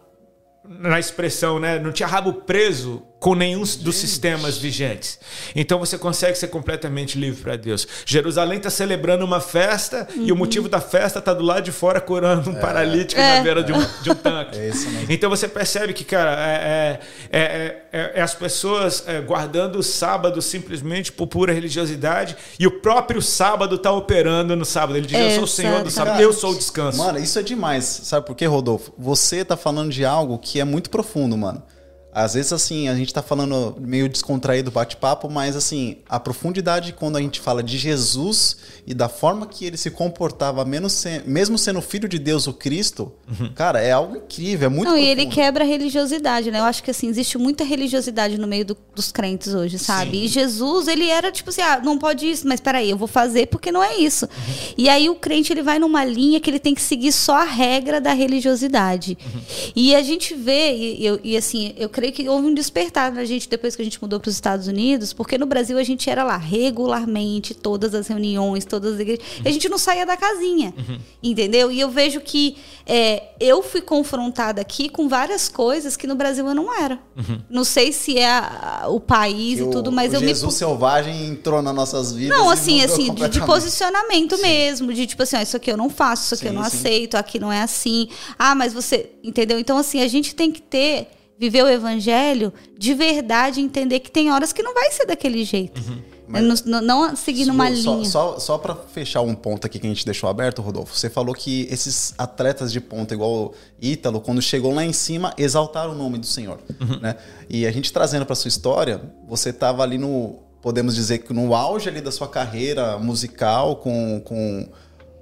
na expressão, né? Não tinha rabo preso com nenhum dos sistemas vigentes. Então você consegue ser completamente livre para Deus. Jerusalém está celebrando uma festa uhum. e o motivo da festa está do lado de fora curando um é. paralítico é. na beira de um, de um tanque. É então você percebe que, cara, é, é, é, é as pessoas guardando o sábado simplesmente por pura religiosidade e o próprio sábado está operando no sábado. Ele diz: Eu sou o Senhor do sábado, eu sou o descanso. Mano, isso é demais. Sabe por quê, Rodolfo? Você está falando de algo que é muito profundo, mano às vezes, assim, a gente tá falando meio descontraído bate-papo, mas, assim, a profundidade quando a gente fala de Jesus e da forma que ele se comportava, mesmo sendo filho de Deus, o Cristo, uhum. cara, é algo incrível, é muito Não, profundo. e ele quebra a religiosidade, né? Eu acho que, assim, existe muita religiosidade no meio do, dos crentes hoje, sabe? Sim. E Jesus, ele era tipo assim, ah, não pode isso, mas peraí, eu vou fazer porque não é isso. Uhum. E aí o crente, ele vai numa linha que ele tem que seguir só a regra da religiosidade. Uhum. E a gente vê, e, e, e assim, eu creio que houve um despertar na gente depois que a gente mudou para os Estados Unidos, porque no Brasil a gente era lá regularmente, todas as reuniões, todas as igrejas, uhum. e a gente não saía da casinha, uhum. entendeu? E eu vejo que é, eu fui confrontada aqui com várias coisas que no Brasil eu não era. Uhum. Não sei se é a, o país que e tudo, mas o eu Jesus me... selvagem entrou nas nossas vidas. Não, assim, assim, de, de, posicionamento sim. mesmo, de tipo assim, ó, isso aqui eu não faço, isso aqui sim, eu não sim. aceito, aqui não é assim. Ah, mas você, entendeu? Então assim, a gente tem que ter viver o evangelho de verdade, entender que tem horas que não vai ser daquele jeito. Uhum. Mas, não, não seguir numa linha. Só, só para fechar um ponto aqui que a gente deixou aberto, Rodolfo, você falou que esses atletas de ponta, igual Ítalo, quando chegou lá em cima, exaltaram o nome do Senhor. Uhum. Né? E a gente trazendo para sua história, você estava ali no, podemos dizer que no auge ali da sua carreira musical com, com,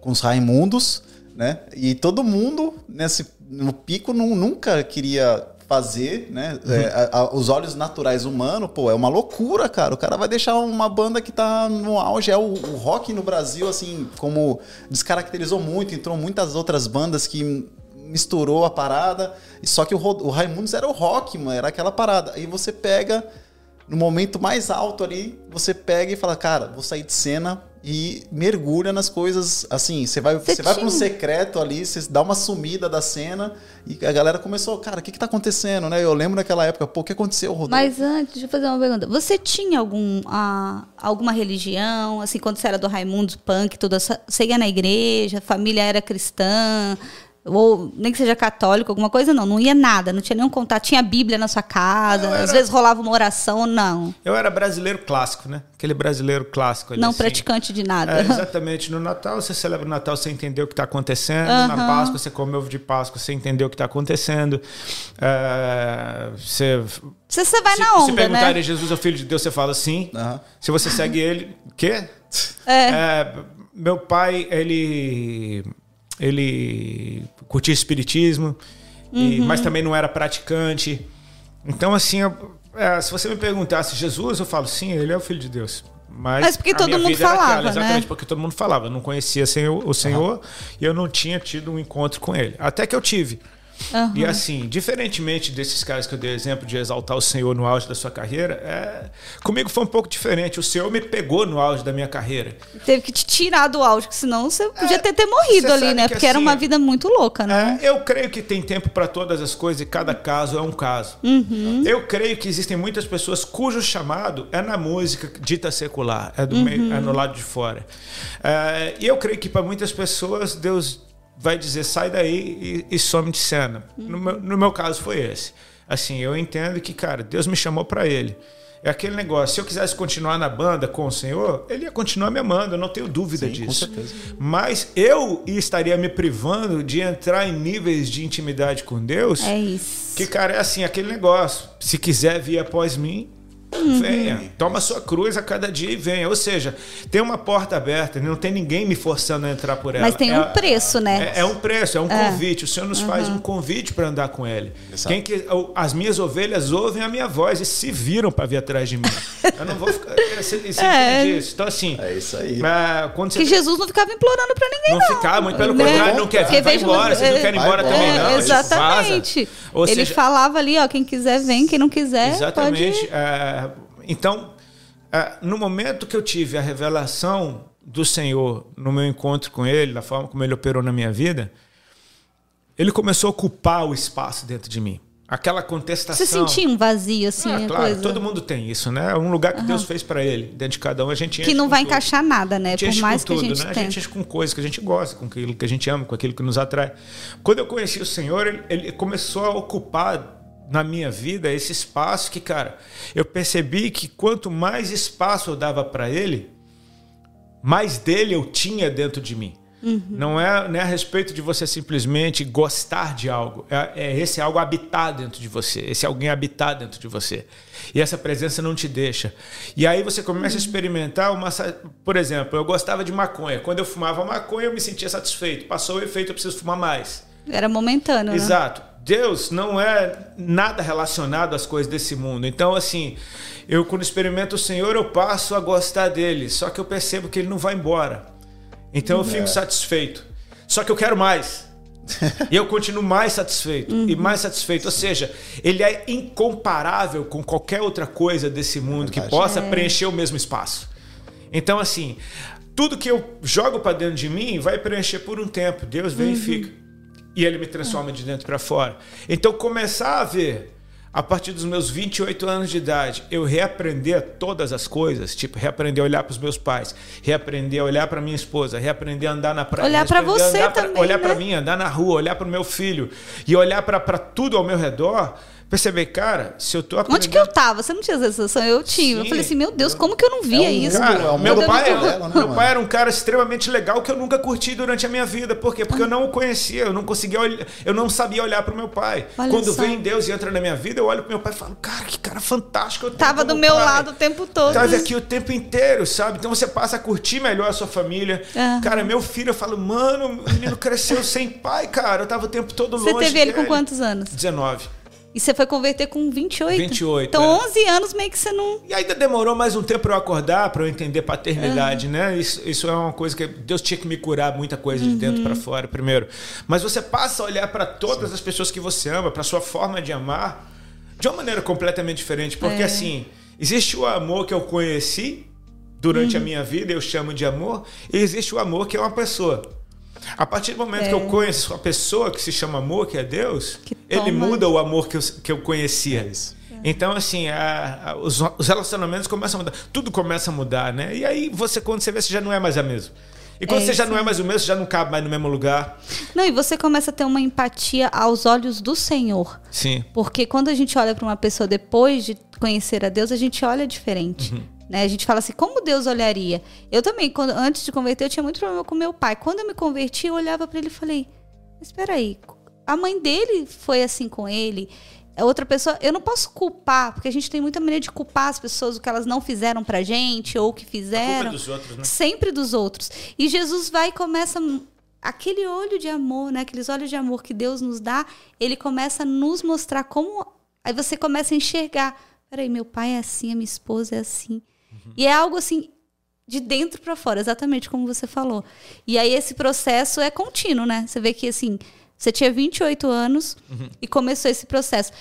com os Raimundos, né? E todo mundo nesse no pico não, nunca queria fazer, né? Uhum. É, a, a, os olhos naturais humanos, pô, é uma loucura, cara. O cara vai deixar uma banda que tá no auge. É o, o rock no Brasil, assim, como descaracterizou muito, entrou muitas outras bandas que misturou a parada. Só que o, o Raimundos era o rock, mano, era aquela parada. Aí você pega, no momento mais alto ali, você pega e fala, cara, vou sair de cena e mergulha nas coisas assim. Você vai, você, vai para um secreto ali, você dá uma sumida da cena e a galera começou, cara, o que, que tá acontecendo, né? Eu lembro naquela época, pô, o que aconteceu, Rodolfo? Mas antes, deixa eu fazer uma pergunta. Você tinha algum, ah, alguma religião, assim, quando você era do Raimundo Punk, tudo, você ia na igreja, a família era cristã? Ou nem que seja católico, alguma coisa, não. Não ia nada, não tinha nenhum contato. Tinha Bíblia na sua casa, era... às vezes rolava uma oração, não. Eu era brasileiro clássico, né? Aquele brasileiro clássico. Ali, não assim. praticante de nada. É, exatamente. No Natal, você celebra o Natal sem entender o que está acontecendo. Uhum. Na Páscoa, você come ovo de Páscoa sem entender o que está acontecendo. É, você você, você vai se, na onda, se perguntarem né? Jesus é o filho de Deus, você fala sim. Uhum. Se você segue ele, quê? É. é. Meu pai, ele ele curtia espiritismo, uhum. e, mas também não era praticante. Então, assim, é, se você me perguntasse Jesus, eu falo, sim, ele é o Filho de Deus. Mas, mas porque todo mundo falava, aquela, exatamente né? porque todo mundo falava. Eu não conhecia o Senhor uhum. e eu não tinha tido um encontro com ele. Até que eu tive. Uhum. E assim, diferentemente desses caras que eu dei exemplo de exaltar o Senhor no auge da sua carreira, é... comigo foi um pouco diferente. O Senhor me pegou no auge da minha carreira. Teve que te tirar do auge, senão você podia é, ter, ter morrido ali, né? Porque assim, era uma vida muito louca, né? É, eu creio que tem tempo para todas as coisas e cada caso é um caso. Uhum. Eu creio que existem muitas pessoas cujo chamado é na música dita secular, é, do uhum. meio, é no lado de fora. É, e eu creio que para muitas pessoas Deus vai dizer sai daí e, e some de cena. Uhum. No, meu, no meu caso foi esse. Assim, eu entendo que, cara, Deus me chamou para ele. É aquele negócio, se eu quisesse continuar na banda com o Senhor, ele ia continuar me amando, eu não tenho dúvida Sim, disso. Mas eu estaria me privando de entrar em níveis de intimidade com Deus. É isso. Que, cara, é assim, aquele negócio. Se quiser vir após mim, Uhum. Venha, toma sua cruz a cada dia e venha. Ou seja, tem uma porta aberta, não tem ninguém me forçando a entrar por ela. Mas tem é, um preço, né? É, é, um preço, é um é. convite. O Senhor nos uhum. faz um convite para andar com Ele. Quem que, as minhas ovelhas ouvem a minha voz e se viram para vir atrás de mim. Eu não vou ficar. Você, você [laughs] é. isso. Então, assim. É isso aí. quando você... Que Jesus não ficava implorando para ninguém. Não, não ficava, muito pelo né? contrário, não quer vir, vai embora. Vocês não querem ir embora também, não. Exatamente. Ele seja, falava ali, ó, quem quiser vem, quem não quiser. Exatamente. Pode... Então, é, no momento que eu tive a revelação do Senhor no meu encontro com Ele, da forma como Ele operou na minha vida, Ele começou a ocupar o espaço dentro de mim. Aquela contestação. Você sentia um vazio assim? Ah, claro, coisa... todo mundo tem isso, né? É um lugar que uhum. Deus fez para ele. Dentro de cada um a gente Que não vai tudo. encaixar nada, né? Por mais que tudo, a gente né? A gente enche com coisas que a gente gosta, com aquilo que a gente ama, com aquilo que nos atrai. Quando eu conheci o Senhor, ele, ele começou a ocupar na minha vida esse espaço que, cara, eu percebi que quanto mais espaço eu dava para ele, mais dele eu tinha dentro de mim. Uhum. Não, é, não é a respeito de você simplesmente gostar de algo. É, é esse algo habitar dentro de você. Esse alguém habitar dentro de você. E essa presença não te deixa. E aí você começa uhum. a experimentar uma. Por exemplo, eu gostava de maconha. Quando eu fumava maconha, eu me sentia satisfeito. Passou o efeito, eu preciso fumar mais. Era momentâneo. Né? Exato. Né? Deus não é nada relacionado às coisas desse mundo. Então, assim, eu quando experimento o Senhor, eu passo a gostar dele. Só que eu percebo que ele não vai embora. Então eu fico é. satisfeito. Só que eu quero mais. e eu continuo mais satisfeito uhum. e mais satisfeito. Ou seja, ele é incomparável com qualquer outra coisa desse mundo que possa é. preencher o mesmo espaço. Então, assim, tudo que eu jogo para dentro de mim vai preencher por um tempo. Deus vem uhum. e fica. E ele me transforma de dentro para fora. Então, começar a ver a partir dos meus 28 anos de idade, eu reaprender todas as coisas, tipo, reaprender a olhar para os meus pais, reaprender a olhar para minha esposa, reaprender a andar na praia, olhar para você também, olhar né? para mim, andar na rua, olhar para o meu filho e olhar para tudo ao meu redor perceber, cara, se eu tô aprendendo... Onde que eu tava? Você não tinha essa sensação? Eu tinha. Sim. Eu falei assim, meu Deus, como que eu não via é um isso? Cara, é meu, pai, dela, né, meu pai era um cara extremamente legal que eu nunca curti durante a minha vida. Por quê? Porque ah. eu não o conhecia, eu não conseguia olhar, eu não sabia olhar pro meu pai. Olha Quando só. vem Deus e entra na minha vida, eu olho pro meu pai e falo, cara, que cara fantástico. Eu tava do meu pai. lado o tempo todo. Tava aqui o tempo inteiro, sabe? Então você passa a curtir melhor a sua família. Uhum. Cara, meu filho, eu falo, mano, o menino cresceu sem pai, cara. Eu tava o tempo todo longe Você teve ele com quantos anos? 19. E você foi converter com 28? 28. Então, é. 11 anos meio que você não. E ainda demorou mais um tempo para eu acordar, para eu entender paternidade, uhum. né? Isso, isso é uma coisa que Deus tinha que me curar muita coisa de dentro para uhum. fora primeiro. Mas você passa a olhar para todas Sim. as pessoas que você ama, para sua forma de amar, de uma maneira completamente diferente. Porque, é. assim, existe o amor que eu conheci durante uhum. a minha vida, eu chamo de amor, e existe o amor que é uma pessoa. A partir do momento é. que eu é. conheço a pessoa que se chama amor, que é Deus, que ele muda o amor que eu, que eu conhecia. É então, assim, a, a, os, os, relacionamentos começam a mudar. Tudo começa a mudar, né? E aí, você, quando você vê, você já não é mais a mesma. E quando é você já não é mais o mesmo, você já não cabe mais no mesmo lugar. Não, e você começa a ter uma empatia aos olhos do Senhor. Sim. Porque quando a gente olha para uma pessoa depois de conhecer a Deus, a gente olha diferente. Uhum. Né? A gente fala assim, como Deus olharia? Eu também, quando, antes de converter, eu tinha muito problema com meu pai. Quando eu me converti, eu olhava para ele e falei: Espera aí, a mãe dele foi assim com ele. É outra pessoa, eu não posso culpar, porque a gente tem muita maneira de culpar as pessoas o que elas não fizeram pra gente ou o que fizeram. É dos outros, né? Sempre dos outros. E Jesus vai e começa aquele olho de amor, né? Aqueles olhos de amor que Deus nos dá, ele começa a nos mostrar como aí você começa a enxergar, peraí, meu pai é assim, a minha esposa é assim. Uhum. E é algo assim de dentro para fora, exatamente como você falou. E aí esse processo é contínuo, né? Você vê que assim, você tinha 28 anos uhum. e começou esse processo.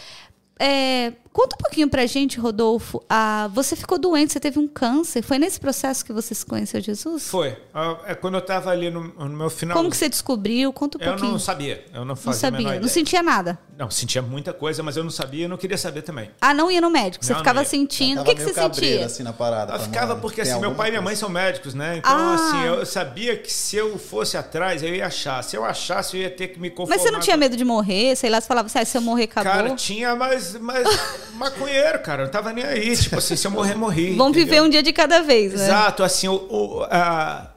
É, conta um pouquinho pra gente, Rodolfo. Ah, você ficou doente, você teve um câncer. Foi nesse processo que você se conheceu Jesus? Foi. Ah, é quando eu estava ali no, no, meu final. Como que você descobriu? Conta um eu pouquinho. Eu não sabia. Eu não fazia Não sabia. Não sentia nada. Não, sentia muita coisa, mas eu não sabia e não queria saber também. Ah, não ia no médico? Você não, ficava não sentindo. O que, que você sentia? assim na parada. Eu ficava porque assim, meu pai e minha mãe são médicos, né? Então, ah. assim, eu sabia que se eu fosse atrás, eu ia achar. Se eu achasse, eu ia ter que me conformar. Mas você não tinha medo de morrer? Sei lá, você falava assim, ah, se eu morrer, acabou. Cara, tinha, mas, mas [laughs] maconheiro, cara. Não tava nem aí. Tipo assim, se eu morrer, morri. [laughs] Vamos entendeu? viver um dia de cada vez, né? Exato, assim, o, o a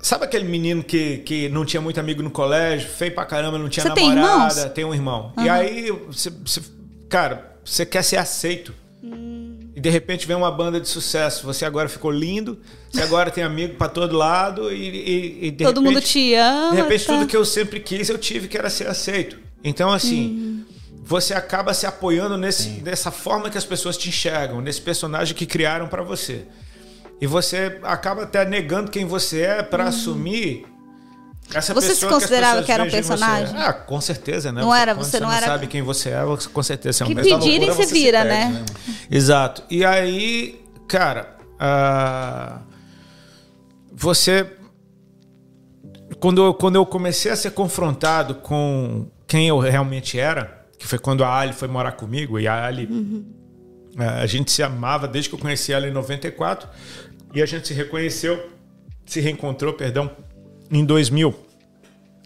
Sabe aquele menino que, que não tinha muito amigo no colégio, feio pra caramba, não tinha você namorada? Tem, tem um irmão. Uhum. E aí, você, você, cara, você quer ser aceito. Hum. E de repente vem uma banda de sucesso. Você agora ficou lindo, você agora tem amigo para todo lado e, e, e todo repente, mundo te ama. De repente tá. tudo que eu sempre quis eu tive que era ser aceito. Então assim, hum. Você acaba se apoiando nesse, nessa forma que as pessoas te enxergam, nesse personagem que criaram para você. E você acaba até negando quem você é para hum. assumir essa você se considerava que, que era um personagem? Ah, com certeza, né? Não era, você, você não, não era. sabe quem você é, com certeza é um Que pedirem você vira, perde, né? né? Exato. E aí, cara, uh, você quando eu, quando eu comecei a ser confrontado com quem eu realmente era, que foi quando a Ali foi morar comigo e a Ali uhum. a gente se amava desde que eu conheci ela em 94 e a gente se reconheceu, se reencontrou, perdão, em 2000.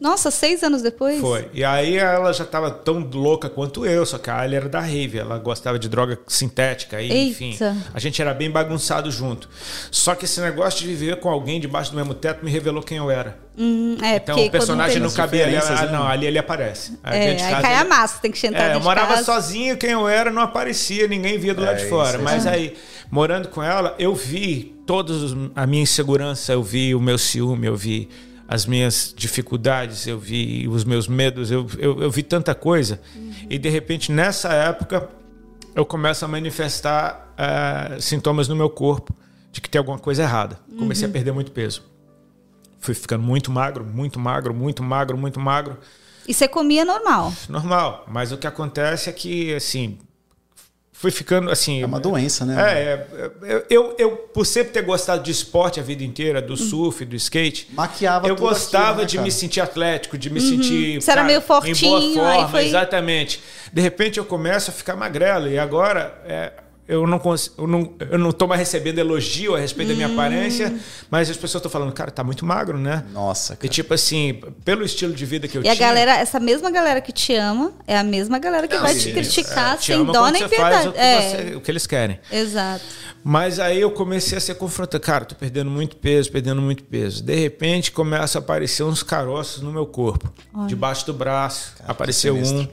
Nossa, seis anos depois? Foi. E aí ela já estava tão louca quanto eu, só que a Ali era da rave, ela gostava de droga sintética, e, enfim. A gente era bem bagunçado junto. Só que esse negócio de viver com alguém debaixo do mesmo teto me revelou quem eu era. Hum, é, então o personagem não cabia ali. Ah, não, ali ele aparece. Aí, é, aí cai a massa, tem que sentar é, Eu morava casa. sozinho, quem eu era não aparecia, ninguém via do é, lado de fora. Mas aí, morando com ela, eu vi todos a minha insegurança, eu vi o meu ciúme, eu vi as minhas dificuldades, eu vi os meus medos, eu, eu, eu vi tanta coisa. Uhum. E de repente, nessa época, eu começo a manifestar uh, sintomas no meu corpo de que tem alguma coisa errada. Comecei uhum. a perder muito peso. Fui ficando muito magro, muito magro, muito magro, muito magro. E você comia normal? Normal. Mas o que acontece é que, assim, fui ficando assim. É uma doença, né? É, é eu, eu, por sempre ter gostado de esporte a vida inteira, do surf, do skate. Maquiava Eu gostava aquilo, né, de me sentir atlético, de me uhum. sentir. Você cara, era meio fortinho, em boa forma, foi... exatamente. De repente eu começo a ficar magrelo e agora. É, eu não, consigo, eu não eu não tô mais recebendo elogio a respeito hum. da minha hum. aparência, mas as pessoas estão falando, cara, tá muito magro, né? Nossa, cara. E tipo assim, pelo estilo de vida que eu e tinha. E a galera, essa mesma galera que te ama, é a mesma galera que não, vai te criticar é, te sem dó nem piedade. O que, é. você, o que eles querem. Exato. Mas aí eu comecei a ser confrontado. Cara, tô perdendo muito peso, perdendo muito peso. De repente começa a aparecer uns caroços no meu corpo. Olha. Debaixo do braço. Cara, apareceu um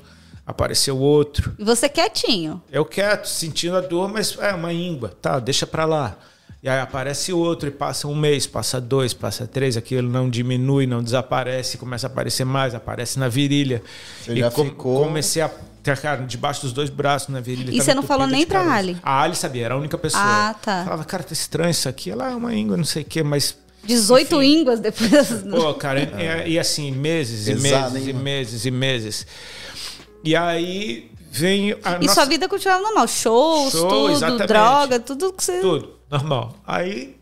apareceu outro. E você quietinho? Eu quieto, sentindo a dor, mas é uma íngua, tá, deixa pra lá. E aí aparece outro e passa um mês, passa dois, passa três, aquilo não diminui, não desaparece, começa a aparecer mais, aparece na virilha. Você e já com, ficou... comecei a ter, cara, debaixo dos dois braços na virilha. E você não falou nem pra Ali? A Ali sabia, era a única pessoa. Ah, tá. Falava, cara, tá estranho isso aqui. Ela é uma íngua, não sei o quê, mas 18 Enfim. ínguas depois. Pô, cara, e, e assim, meses e Exato, meses hein? e meses e meses. E aí vem a E nossa... sua vida continuava normal? Shows, Show, tudo, exatamente. droga, tudo que você. Tudo, normal. Aí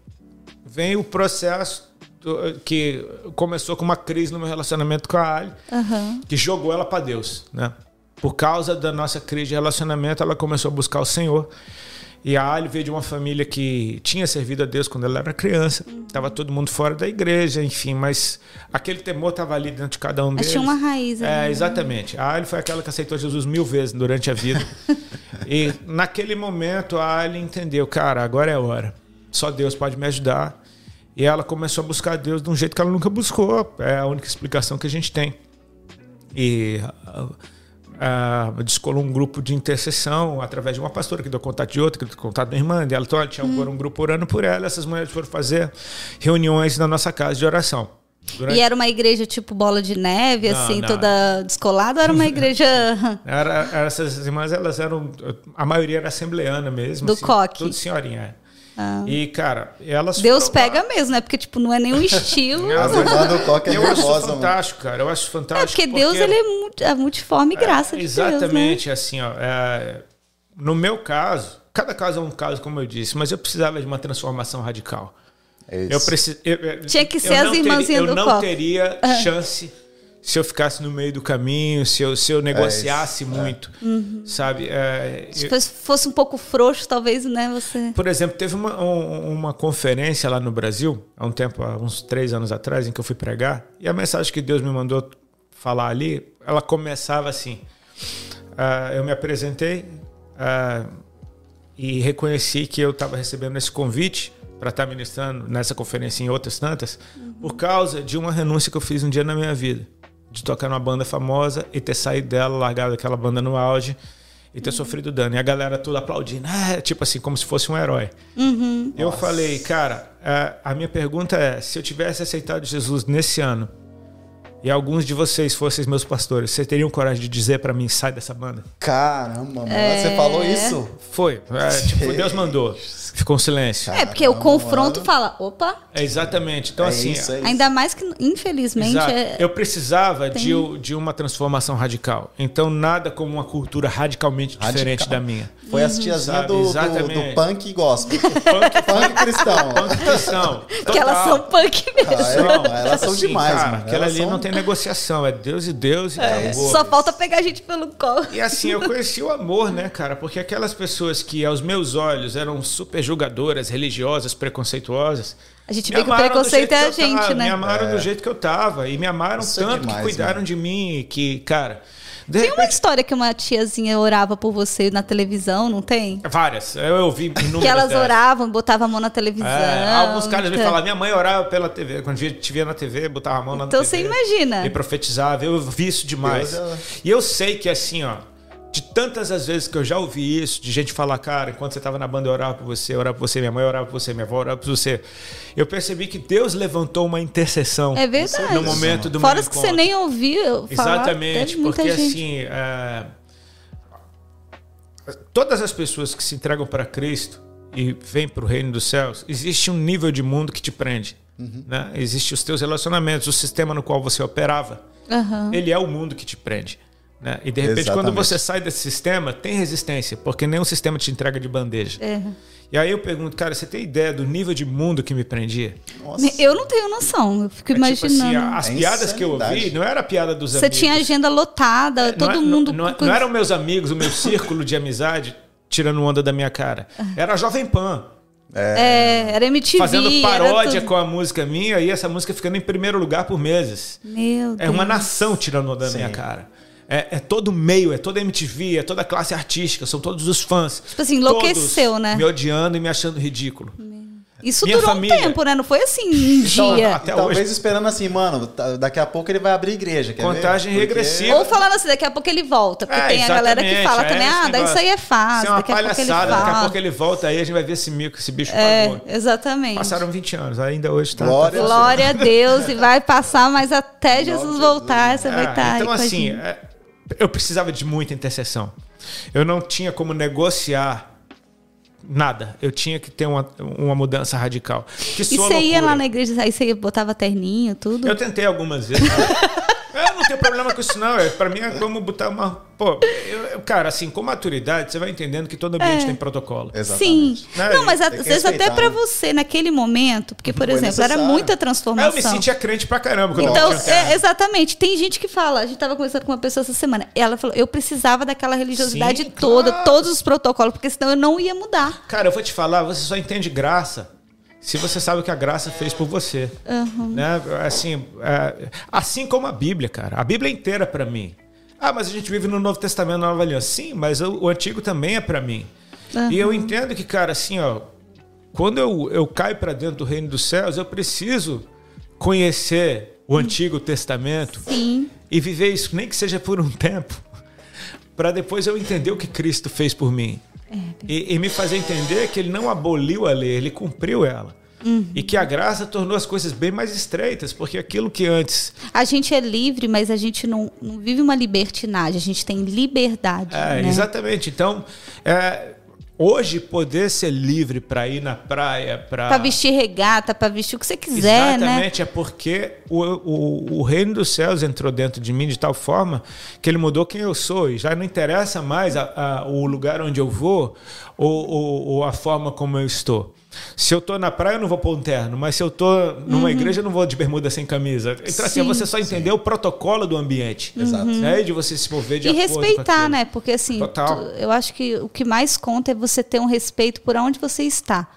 vem o processo do, que começou com uma crise no meu relacionamento com a Ali, uhum. que jogou ela para Deus, né? Por causa da nossa crise de relacionamento, ela começou a buscar o Senhor. E a Ali veio de uma família que tinha servido a Deus quando ela era criança. Uhum. todo mundo fora da igreja, enfim, mas aquele temor estava ali dentro de cada um deles. Tinha uma raiz. É, exatamente. A Ali foi aquela que aceitou Jesus mil vezes durante a vida. [laughs] e naquele momento a Ali entendeu, cara, agora é a hora. Só Deus pode me ajudar. E ela começou a buscar Deus de um jeito que ela nunca buscou. É a única explicação que a gente tem. E uh, descolou um grupo de intercessão através de uma pastora que deu contato de outra, que deu contato da irmã dela. Então, ela tinha hum. um grupo orando por ela. Essas mulheres foram fazer reuniões na nossa casa de oração. Durante... E era uma igreja tipo bola de neve, não, assim, não. toda descolada, ou era uma [laughs] igreja. era, essas irmãs, elas eram. A maioria era assembleana mesmo. Do assim, coque. Tudo senhorinha. Ah. E, cara, elas. Deus pega lá. mesmo, né? Porque, tipo, não é nenhum [laughs] estilo. Irmãs do coque é Eu acho fantástico, cara. Eu acho fantástico. É porque, porque... Deus, ele é, é multiforme e graça é, de Exatamente, Deus, né? assim, ó. É... No meu caso, cada caso é um caso, como eu disse, mas eu precisava de uma transformação radical. É eu preciso. Tinha que ser as irmãzinhas do Eu não teria ah. chance se eu ficasse no meio do caminho, se eu, se eu negociasse é muito, é. Uhum. sabe? É, se eu, fosse um pouco frouxo, talvez, né? Você... Por exemplo, teve uma, um, uma conferência lá no Brasil, há um tempo, há uns três anos atrás, em que eu fui pregar, e a mensagem que Deus me mandou falar ali, ela começava assim. Uh, eu me apresentei uh, e reconheci que eu estava recebendo esse convite para estar tá ministrando nessa conferência e em outras tantas, uhum. por causa de uma renúncia que eu fiz um dia na minha vida de tocar numa banda famosa e ter saído dela, largado aquela banda no auge e ter uhum. sofrido dano. E a galera toda aplaudindo, ah, tipo assim, como se fosse um herói. Uhum. Eu Nossa. falei, cara, a minha pergunta é: se eu tivesse aceitado Jesus nesse ano e alguns de vocês fossem meus pastores, vocês teriam coragem de dizer para mim, sai dessa banda? Caramba, mano, é... você falou isso? Foi. É, tipo, Deus [laughs] mandou. Ficou um silêncio. É, porque o confronto mano. fala, opa. É exatamente. Então, é assim. Isso, é ainda mais que, infelizmente. É... Eu precisava Tem... de, de uma transformação radical. Então, nada como uma cultura radicalmente Radical. diferente da minha. Foi as tiazinhas do, do, do, punk gospel. [laughs] punk, punk cristão. Punk cristão. [laughs] Porque elas são punk mesmo. Ah, elas são demais, cara, mano. Aquela ali são... não tem negociação. É Deus e Deus e é, Só falta pegar a gente pelo colo. E assim, eu conheci o amor, né, cara? Porque aquelas pessoas que, aos meus olhos, eram super julgadoras, religiosas, preconceituosas, A gente vê que o preconceito é a gente, tava, né? Me amaram É. do jeito que eu tava. E me amaram Isso é tanto demais, que cuidaram mano. de mim, que, cara. De Tem uma repente, história que uma tiazinha orava por você na televisão, não tem? Várias. Eu ouvi [laughs] inúmeras Que elas dessas. oravam, botavam a mão na televisão. É, alguns caras me Tá. falavam, minha mãe orava pela TV. Quando via- te via na TV, botava a mão na Então TV. você imagina. E profetizava. Eu vi isso demais. Deus é- E eu sei que assim, ó. De tantas as vezes que eu já ouvi isso, de gente falar, cara, enquanto você estava na banda, eu orava por você, eu orava por você, minha mãe orava por você, minha avó orava por você. Eu percebi que Deus levantou uma intercessão É verdade. no momento do Fora que encontro. você nem ouviu falar. Exatamente, porque gente. assim, é, todas as pessoas que se entregam para Cristo e vêm para o reino dos céus, existe um nível de mundo que te prende. Uhum. Né? Existe os teus relacionamentos, o sistema no qual você operava. Aham. Ele é o mundo que te prende. Né? E de repente, quando Exatamente. você sai desse sistema, tem resistência, porque nenhum sistema te entrega de bandeja. É. E aí eu pergunto, cara, você tem ideia do nível de mundo que me prendia? Nossa. Eu não tenho noção, eu fico É tipo assim, imaginando. as É piadas que eu ouvi insanidade. não era a piada dos você amigos. tinha agenda lotada, todo não, é- mundo. Não, com não, não eram meus amigos, o meu círculo de amizade tirando onda da minha cara. Era a Jovem Pan. É, era MTV. Fazendo paródia tudo. com a música minha e essa música ficando em primeiro lugar por meses. Meu Deus. É uma nação tirando onda da Sim. minha cara. É, é todo meio, é toda a MTV, é toda a classe artística, são todos os fãs. Tipo assim, enlouqueceu, Todos né? Me odiando e me achando ridículo. Isso Minha durou família. um tempo, né? Não foi assim um Então, dia. até E talvez hoje. esperando assim, mano, tá- daqui a pouco ele vai abrir igreja. Quer Contagem? Porque- regressiva. Ou falando assim, daqui a pouco ele volta. Porque É, tem a galera que fala é também, ah, daí isso aí é fácil. Isso é uma daqui palhaçada, daqui a pouco ele volta aí, a gente vai ver esse mico, esse bicho É, pagou. exatamente. Passaram 20 anos, ainda hoje tá. Glória tá- Glória a Deus. E vai passar, mas até Jesus Jesus, voltar, você vai É, estar aí então, com a assim, é, eu precisava de muita intercessão. Eu não tinha como negociar nada. Eu tinha que ter uma, uma mudança radical. Que E você ia lá na igreja, aí você botava terninho, tudo? Eu tentei algumas vezes. Eu não tenho problema com isso, não. É, Pra mim é como botar uma. Pô, eu, cara, assim, com maturidade, você vai entendendo que todo ambiente É. tem protocolo. Exatamente. Sim. Né? Não, mas às vezes até pra né? você, naquele momento, porque, por Foi exemplo, era necessário. muita Aí eu me transformação. sentia crente pra caramba quando Então, eu é, exatamente. Tem gente que fala, a gente tava conversando com uma pessoa essa semana, ela falou, eu precisava daquela religiosidade Sim, toda, claro. todos os protocolos, porque senão eu não ia mudar. Cara, eu vou te falar, você só entende graça se você sabe o que a graça fez por você. Né? Assim, é, assim como a Bíblia, cara. A Bíblia é inteira para mim. Ah, mas a gente vive no Novo Testamento, na Nova Aliança. Sim, mas o, o Antigo também é para mim. E eu entendo que, cara, assim, ó, quando eu, eu caio para dentro do reino dos céus, eu preciso conhecer o Antigo Testamento Sim. e viver isso, nem que seja por um [laughs] tempo, para depois eu entender o que Cristo fez por mim. E, e me fazer entender que ele não aboliu a lei, ele cumpriu ela. E que a graça tornou as coisas bem mais estreitas, porque aquilo que antes. A gente é livre, mas a gente não, não vive uma libertinagem, a gente tem liberdade. É, né? Exatamente. Então, é, hoje poder ser livre para ir na praia, para. Pra vestir regata, pra vestir o que você quiser, né? Exatamente, é porque o, o, o reino dos céus entrou dentro de mim de tal forma que ele mudou quem eu sou. E já não interessa mais a- a- o lugar onde eu vou ou, ou- ou a forma como eu estou. Se eu tô na praia, eu não vou pôr um terno, mas se eu tô numa igreja, eu não vou de bermuda sem camisa. Então, assim, é Uhum. Sim. você só entender o protocolo do ambiente. Exato. Né? De você se mover de E acordo com respeitar, né? Porque assim, tu- eu acho que o que mais conta é você ter um respeito por onde você está.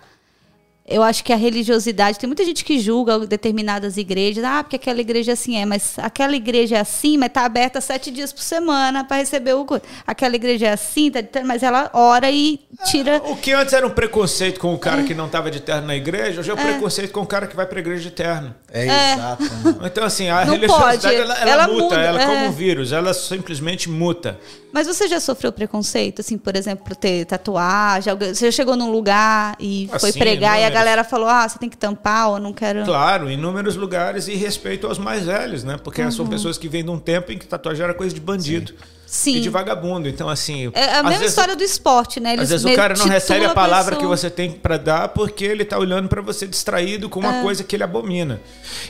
Eu acho que a religiosidade, tem muita gente que julga determinadas igrejas, ah, porque aquela igreja assim é, mas aquela igreja é assim, mas tá aberta sete dias por semana para receber o culto. Aquela igreja é assim, tá, mas ela ora e tira. O que antes era um preconceito com o É. cara que não estava de terno na igreja, hoje é um preconceito com o cara que vai para a igreja de terno. É, exato. mano. Então, assim, a Não religiosidade, pode. ela, ela Ela muta, muda, ela é. como um vírus, ela simplesmente muta. Mas você já sofreu preconceito, assim, por exemplo, por ter tatuagem? Você já chegou num lugar e Ah, foi sim, pregar e a inúmeros. galera falou, ah, você tem que tampar ou não quero. Claro, em inúmeros lugares e respeito aos mais velhos, né? Porque são pessoas que vêm de um tempo em que tatuagem era coisa de bandido Uhum. Sim. e de vagabundo. Então, assim. É a mesma vezes- história do esporte, né? Eles Às vezes o cara não recebe a palavra que pessoa. você tem pra dar porque ele tá olhando pra você distraído com uma coisa que ele abomina.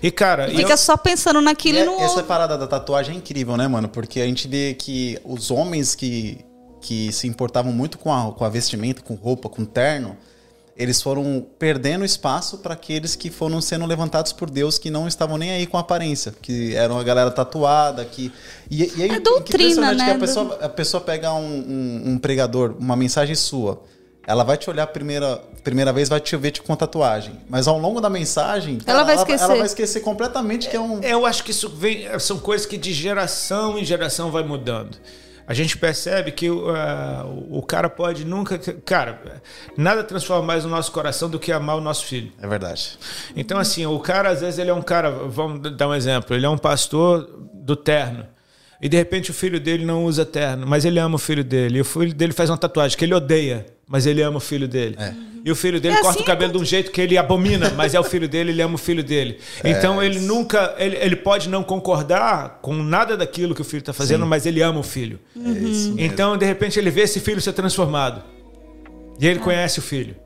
E, cara. e Fica eu- só pensando naquilo E e é- não. essa parada da tatuagem é incrível, né, mano? Porque a gente vê que os homens que, que se importavam muito com a, com a vestimenta, com roupa, com terno, eles foram perdendo espaço para aqueles que foram sendo levantados por Deus que não estavam nem aí com aparência, que eram a galera tatuada, que e, e aí, É doutrina, né? que a pessoa, a pessoa pega um, um- um pregador, uma mensagem sua, ela vai te olhar a primeira, primeira vez, vai te ver te com tatuagem. Mas ao longo da mensagem, ela, vai esquecer. Ela vai esquecer completamente que é um. Eu acho que isso vem. São coisas que de geração em geração vai mudando. A gente percebe que uh, o cara pode nunca. Cara, nada transforma mais o nosso coração do que amar o nosso filho. É verdade. Então, assim, o cara, às vezes, ele é um cara. Vamos dar um exemplo. Ele é um pastor do terno. E de repente o filho dele não usa terno, mas ele ama o filho dele. E o filho dele faz uma tatuagem que ele odeia, mas ele ama o filho dele. É. E o filho dele é corta assim, o cabelo de um jeito que ele abomina, mas é o filho dele, ele ama o filho dele. [laughs] É. Então ele nunca. Ele, ele pode não concordar com nada daquilo que o filho está fazendo, Sim. mas ele ama o filho. Uhum. Então, de repente, ele vê esse filho ser transformado. E ele é. conhece o filho.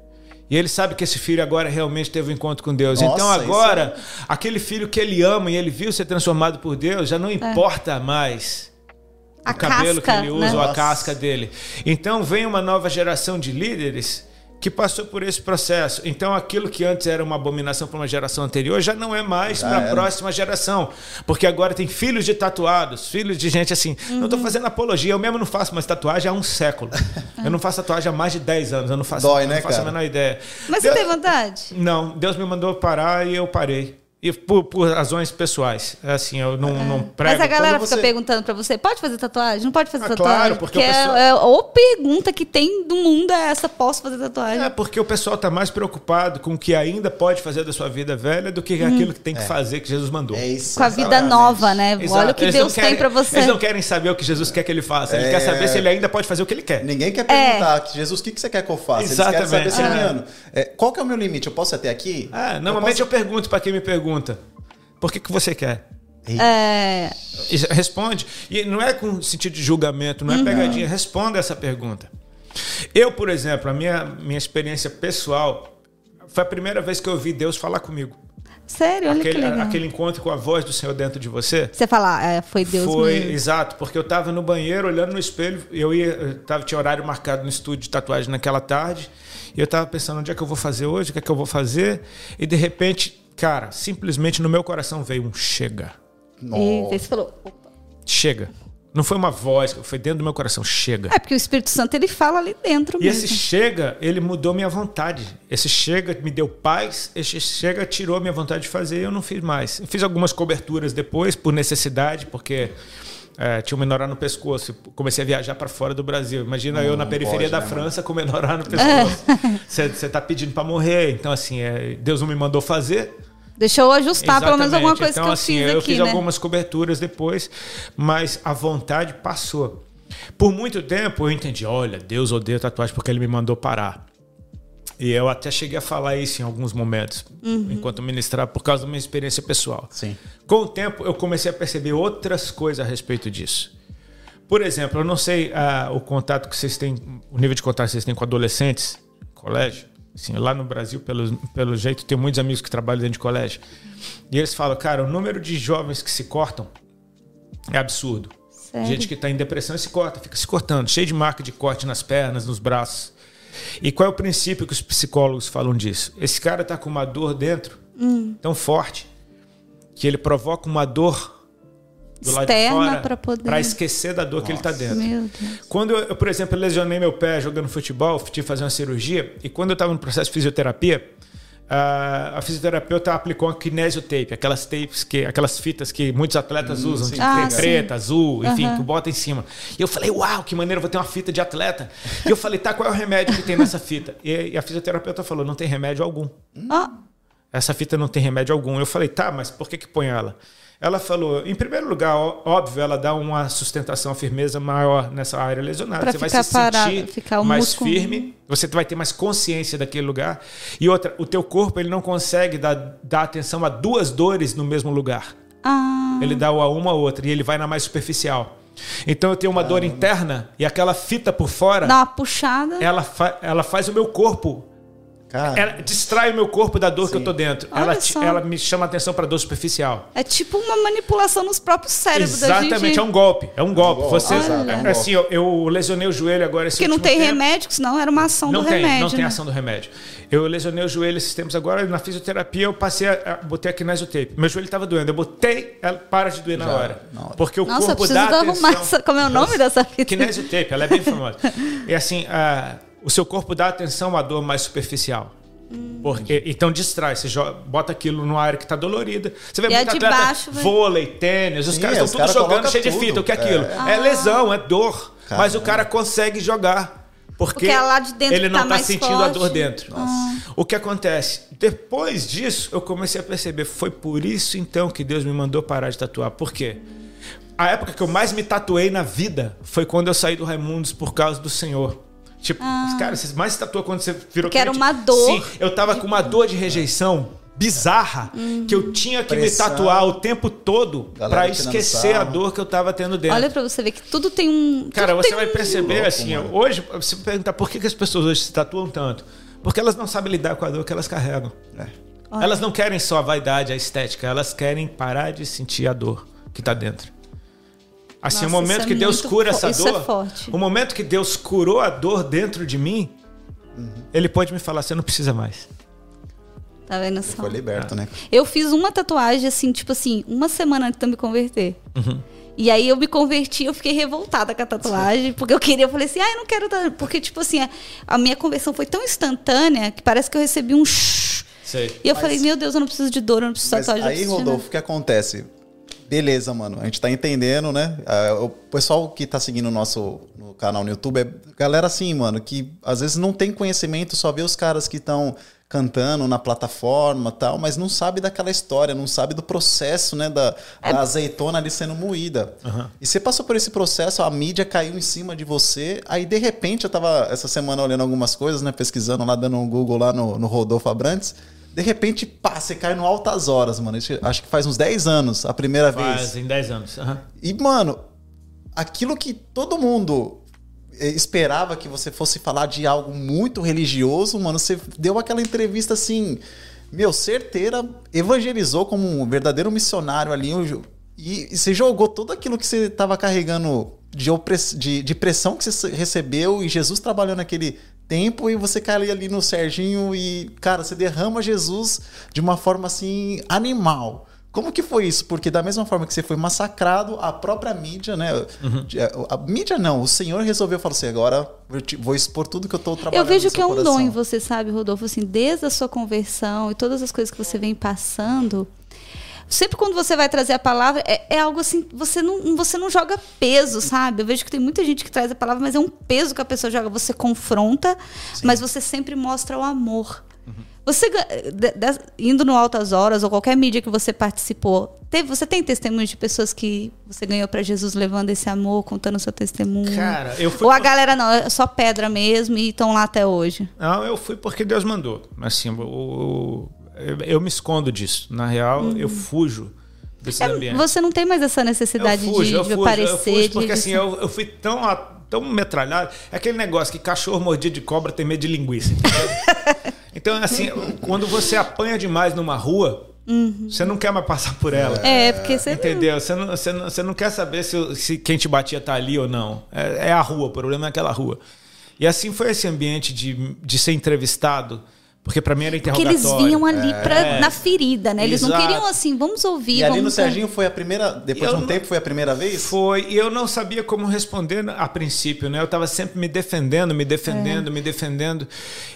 E ele sabe que esse filho agora realmente teve um encontro com Deus. Nossa, então agora, é... aquele filho que ele ama e ele viu ser transformado por Deus, já não é. importa mais a o cabelo casca, que ele usa né? ou a casca dele. Então vem uma nova geração de líderes que passou por esse processo. Então, aquilo que antes era uma abominação para uma geração anterior já não é mais para a próxima geração. Porque agora tem filhos de tatuados, filhos de gente assim. Uhum. Não estou fazendo apologia, eu mesmo não faço mais tatuagem há um século. eu não faço tatuagem há mais de 10 anos. Eu não faço, Dói, eu né, não faço cara? a menor ideia. Mas Deus... você tem vontade? Não, Deus me mandou parar e eu parei. E por, por, razões pessoais. É assim, eu não, é. não prego. Mas a galera fica perguntando pra você, pode fazer tatuagem? Não pode fazer ah, tatuagem? Claro, porque, porque o pessoal... é, é, ou pergunta que tem do mundo é essa, posso fazer tatuagem? É, porque o pessoal tá mais preocupado com o que ainda pode fazer da sua vida velha do que hum. aquilo que tem que é. fazer que Jesus mandou. É isso. Com a vida nova, né? Exato. Olha o que eles Deus querem, tem pra você. Eles não querem saber o que Jesus quer que ele faça. Ele quer é. saber se ele ainda pode fazer o que ele quer. Ninguém quer perguntar, Jesus, o que você quer que eu faça? Exatamente. Eles querem saber, é. qual que é o meu limite? Eu posso até aqui? Ah, normalmente eu, posso... eu pergunto para quem me pergunta. Por que, que você quer? É... Responde. E não é com sentido de julgamento, não é uhum. pegadinha. Responda essa pergunta. Eu, por exemplo, a minha, minha experiência pessoal foi a primeira vez que eu ouvi Deus falar comigo. Sério? Aquele, aquele encontro com a voz do Senhor dentro de você. Você fala, é, foi Deus Foi, mesmo. exato, porque eu estava no banheiro olhando no espelho, eu ia, eu tava, tinha horário marcado no estúdio de tatuagem naquela tarde, e eu estava pensando onde é que eu vou fazer hoje, o que é que eu vou fazer, e de repente Cara, simplesmente no meu coração veio um chega. E você falou, opa. Chega. Não foi uma voz, foi dentro do meu coração. Chega. É porque o Espírito Santo ele fala ali dentro e mesmo. esse chega, ele mudou minha vontade. Esse chega me deu paz. Esse chega tirou minha vontade de fazer e eu não fiz mais. Eu fiz algumas coberturas depois, por necessidade, porque é, tinha um menorá no pescoço. Comecei a viajar para fora do Brasil. Imagina não, eu na periferia pode, da né, França mano? com menorá no [laughs] pescoço. Você está pedindo para morrer. Então, assim, é, Deus não me mandou fazer. Deixa eu ajustar Exatamente. pelo menos alguma coisa então, que eu assim, fiz eu aqui, fiz né? algumas coberturas depois, mas a vontade passou. Por muito tempo eu entendi, olha, Deus odeia tatuagem porque ele me mandou parar. E eu até cheguei a falar isso em alguns momentos, uhum. enquanto ministrar, por causa da minha experiência pessoal. Sim. Com o tempo, eu comecei a perceber outras coisas a respeito disso. Por exemplo, eu não sei ah, o contato que vocês têm, o nível de contato que vocês têm com adolescentes, colégio. Assim, lá no Brasil, pelo, pelo jeito, tem muitos amigos que trabalham dentro de colégio. E eles falam, cara, o número de jovens que se cortam é absurdo. Sério? Gente que está em depressão e se corta, fica se cortando, cheio de marca de corte nas pernas, nos braços. E qual é o princípio que os psicólogos falam disso? Esse cara está com uma dor dentro hum. tão forte que ele provoca uma dor do lado de fora para poder... esquecer da dor Nossa. que ele está dentro. Quando eu, eu, por exemplo, lesionei meu pé jogando futebol, tive que fazer uma cirurgia, e quando eu estava no processo de fisioterapia, a, a fisioterapeuta aplicou uma kinesiotape, aquelas tapes que, aquelas fitas que muitos atletas hum, usam, de ah, preta, azul, enfim, uhum. que bota em cima. E eu falei, uau, que maneiro, vou ter uma fita de atleta. E eu falei, tá, qual é o remédio que tem nessa fita? E, e a fisioterapeuta falou, não tem remédio algum. Ah. Essa fita não tem remédio algum. Eu falei, tá, mas por que que põe ela? Ela falou, em primeiro lugar, óbvio, ela dá uma sustentação, uma firmeza maior nessa área lesionada. Pra você vai se parado, sentir mais músculo... firme, você vai ter mais consciência daquele lugar. E outra, o teu corpo ele não consegue dar, dar atenção a duas dores no mesmo lugar. Ah. Ele dá a uma ou outra e ele vai na mais superficial. Então eu tenho uma dor interna e aquela fita por fora. Dá uma puxada. Ela, fa ela faz o meu corpo Cara. Ela distrai o meu corpo da dor Sim. que eu tô dentro. Ela, ela, me chama a atenção para dor superficial. É tipo uma manipulação nos próprios cérebros Exatamente, da gente. é um golpe. É um golpe. É um golpe. Você, é, assim, eu, eu, lesionei o joelho agora esse Porque não tem tempo. remédio, senão era uma ação não do tem, remédio. Não né? tem ação do remédio. Eu lesionei o joelho esses tempos agora, na fisioterapia eu passei a, a botei a kinesiotape. Meu joelho estava doendo. Eu botei, ela para de doer na hora. Porque o Nossa, corpo dá atenção... arrumar essa, como é o nome dessa fita? Kinesiotape, ela é bem famosa. e assim, a o seu corpo dá atenção à dor mais superficial. Porque, então distrai, você joga, bota aquilo numa área que está dolorida. Você vê E a muito de atleta, baixo, vôlei, tênis, os Sim, caras estão tudo caras jogando cheio de tudo. fita. O que é aquilo? É. É, lesão, é dor. Caramba. Mas o cara consegue jogar. Porque, Porque é lá de dentro ele não tá está mais sentindo a dor forte. dentro. O que acontece? Depois disso, eu comecei a perceber. Foi por isso então que Deus me mandou parar de tatuar. Por quê? A época que eu mais me tatuei na vida foi quando eu saí do Raimundos por causa do Senhor. Tipo, cara, você mais se tatuou quando você virou Que era uma dor. Sim, eu tava com uma dor de rejeição bizarra que eu tinha que Pressão. me tatuar o tempo todo tirando esquecer a dor que eu tava tendo dentro. Olha pra você ver que tudo tem um. Cara, você vai um- perceber Louco, assim, mano. hoje, você perguntar por que, que as pessoas hoje se tatuam tanto? Porque elas não sabem lidar com a dor que elas carregam. É. Olha. Elas não querem só a vaidade, a estética, elas querem parar de sentir a dor que tá dentro. Assim, Nossa, o momento é que Deus cura essa isso é dor, forte. o momento que Deus curou a dor dentro de mim, Uhum. ele pode me falar, você não precisa mais. Tá vendo só? Foi liberto, né? Eu fiz uma tatuagem, assim, tipo assim, uma semana antes de eu me converter. Uhum. E aí eu me converti, eu fiquei revoltada com a tatuagem, porque eu queria, eu falei assim, ah, eu não quero. ta-" Porque, tipo assim, a, a minha conversão foi tão instantânea que parece que eu recebi um shhh. Sei. E eu Mas- falei, meu Deus, eu não preciso de dor, eu não preciso de tatuagem. aí, preciso de nada." Rodolfo, o que acontece? Beleza, mano. A gente tá entendendo, né? Ah, O pessoal que tá seguindo o nosso no canal no YouTube é galera assim, mano, que às vezes não tem conhecimento, só vê os caras que estão cantando na plataforma tal, mas não sabe daquela história, não sabe do processo, né? Da, É da azeitona ali sendo moída. E você passou por esse processo, a mídia caiu em cima de você, aí de repente eu tava essa semana olhando algumas coisas, né? Pesquisando lá, dando um Google lá no, no Rodolfo Abrantes. De repente, pá, você cai no altas horas, mano. Acho que faz uns 10 anos a primeira vez. Fazem 10 anos. aham. E, mano, aquilo que todo mundo eh, esperava que você fosse falar de algo muito religioso, mano, você deu aquela entrevista assim, meu, certeira, evangelizou como um verdadeiro missionário ali. E, e você jogou tudo aquilo que você estava carregando de, de, de pressão que você recebeu e Jesus trabalhou naquele tempo e você cai ali, no Serginho e, cara, você derrama Jesus de uma forma assim animal. Como que foi isso? Porque da mesma forma que você foi massacrado, a própria mídia, né? A, a mídia não, o Senhor resolveu falar assim, agora eu te- vou expor tudo que eu tô trabalhando Eu vejo que é um coração. dom em você, sabe, Rodolfo? Assim, desde a sua conversão e todas as coisas que você vem passando. Sempre quando você vai trazer a palavra, é, é algo assim, você não, você não joga peso, sabe? Eu vejo que tem muita gente que traz a palavra, mas é um peso que a pessoa joga. Você confronta, mas você sempre mostra o amor. Você ga- de- de- indo no Altas Horas ou qualquer mídia que você participou, teve, você tem testemunhos de pessoas que você ganhou para Jesus levando esse amor, contando o seu testemunho? Cara, eu fui Ou a por- galera não, é só pedra mesmo e estão lá até hoje. Não, eu fui porque Deus mandou. Assim, o- eu, eu me escondo disso. Na real, eu fujo Uhum. É, você não tem mais essa necessidade de, de aparecer. eu fujo de porque assim, rejeição. eu, eu fui tão, tão metralhado. É aquele negócio que cachorro mordido de cobra tem medo de linguiça. [laughs] então, assim, quando você apanha demais numa rua, você não quer mais passar por ela. É, porque você. Entendeu? Você não, você, não, você não quer saber se, se quem te batia tá ali ou não. É, é a rua, o problema é aquela rua. E assim foi esse ambiente de, de ser entrevistado, porque para mim era Porque interrogatório. eles vinham ali pra, na ferida, né? Eles não Exato. queriam assim, vamos ouvir, E ali vamos. no Serginho foi a primeira, depois Eu de um não- tempo foi a primeira vez? Foi, e eu não sabia como responder a princípio, né? Eu estava sempre me defendendo, me defendendo, me defendendo,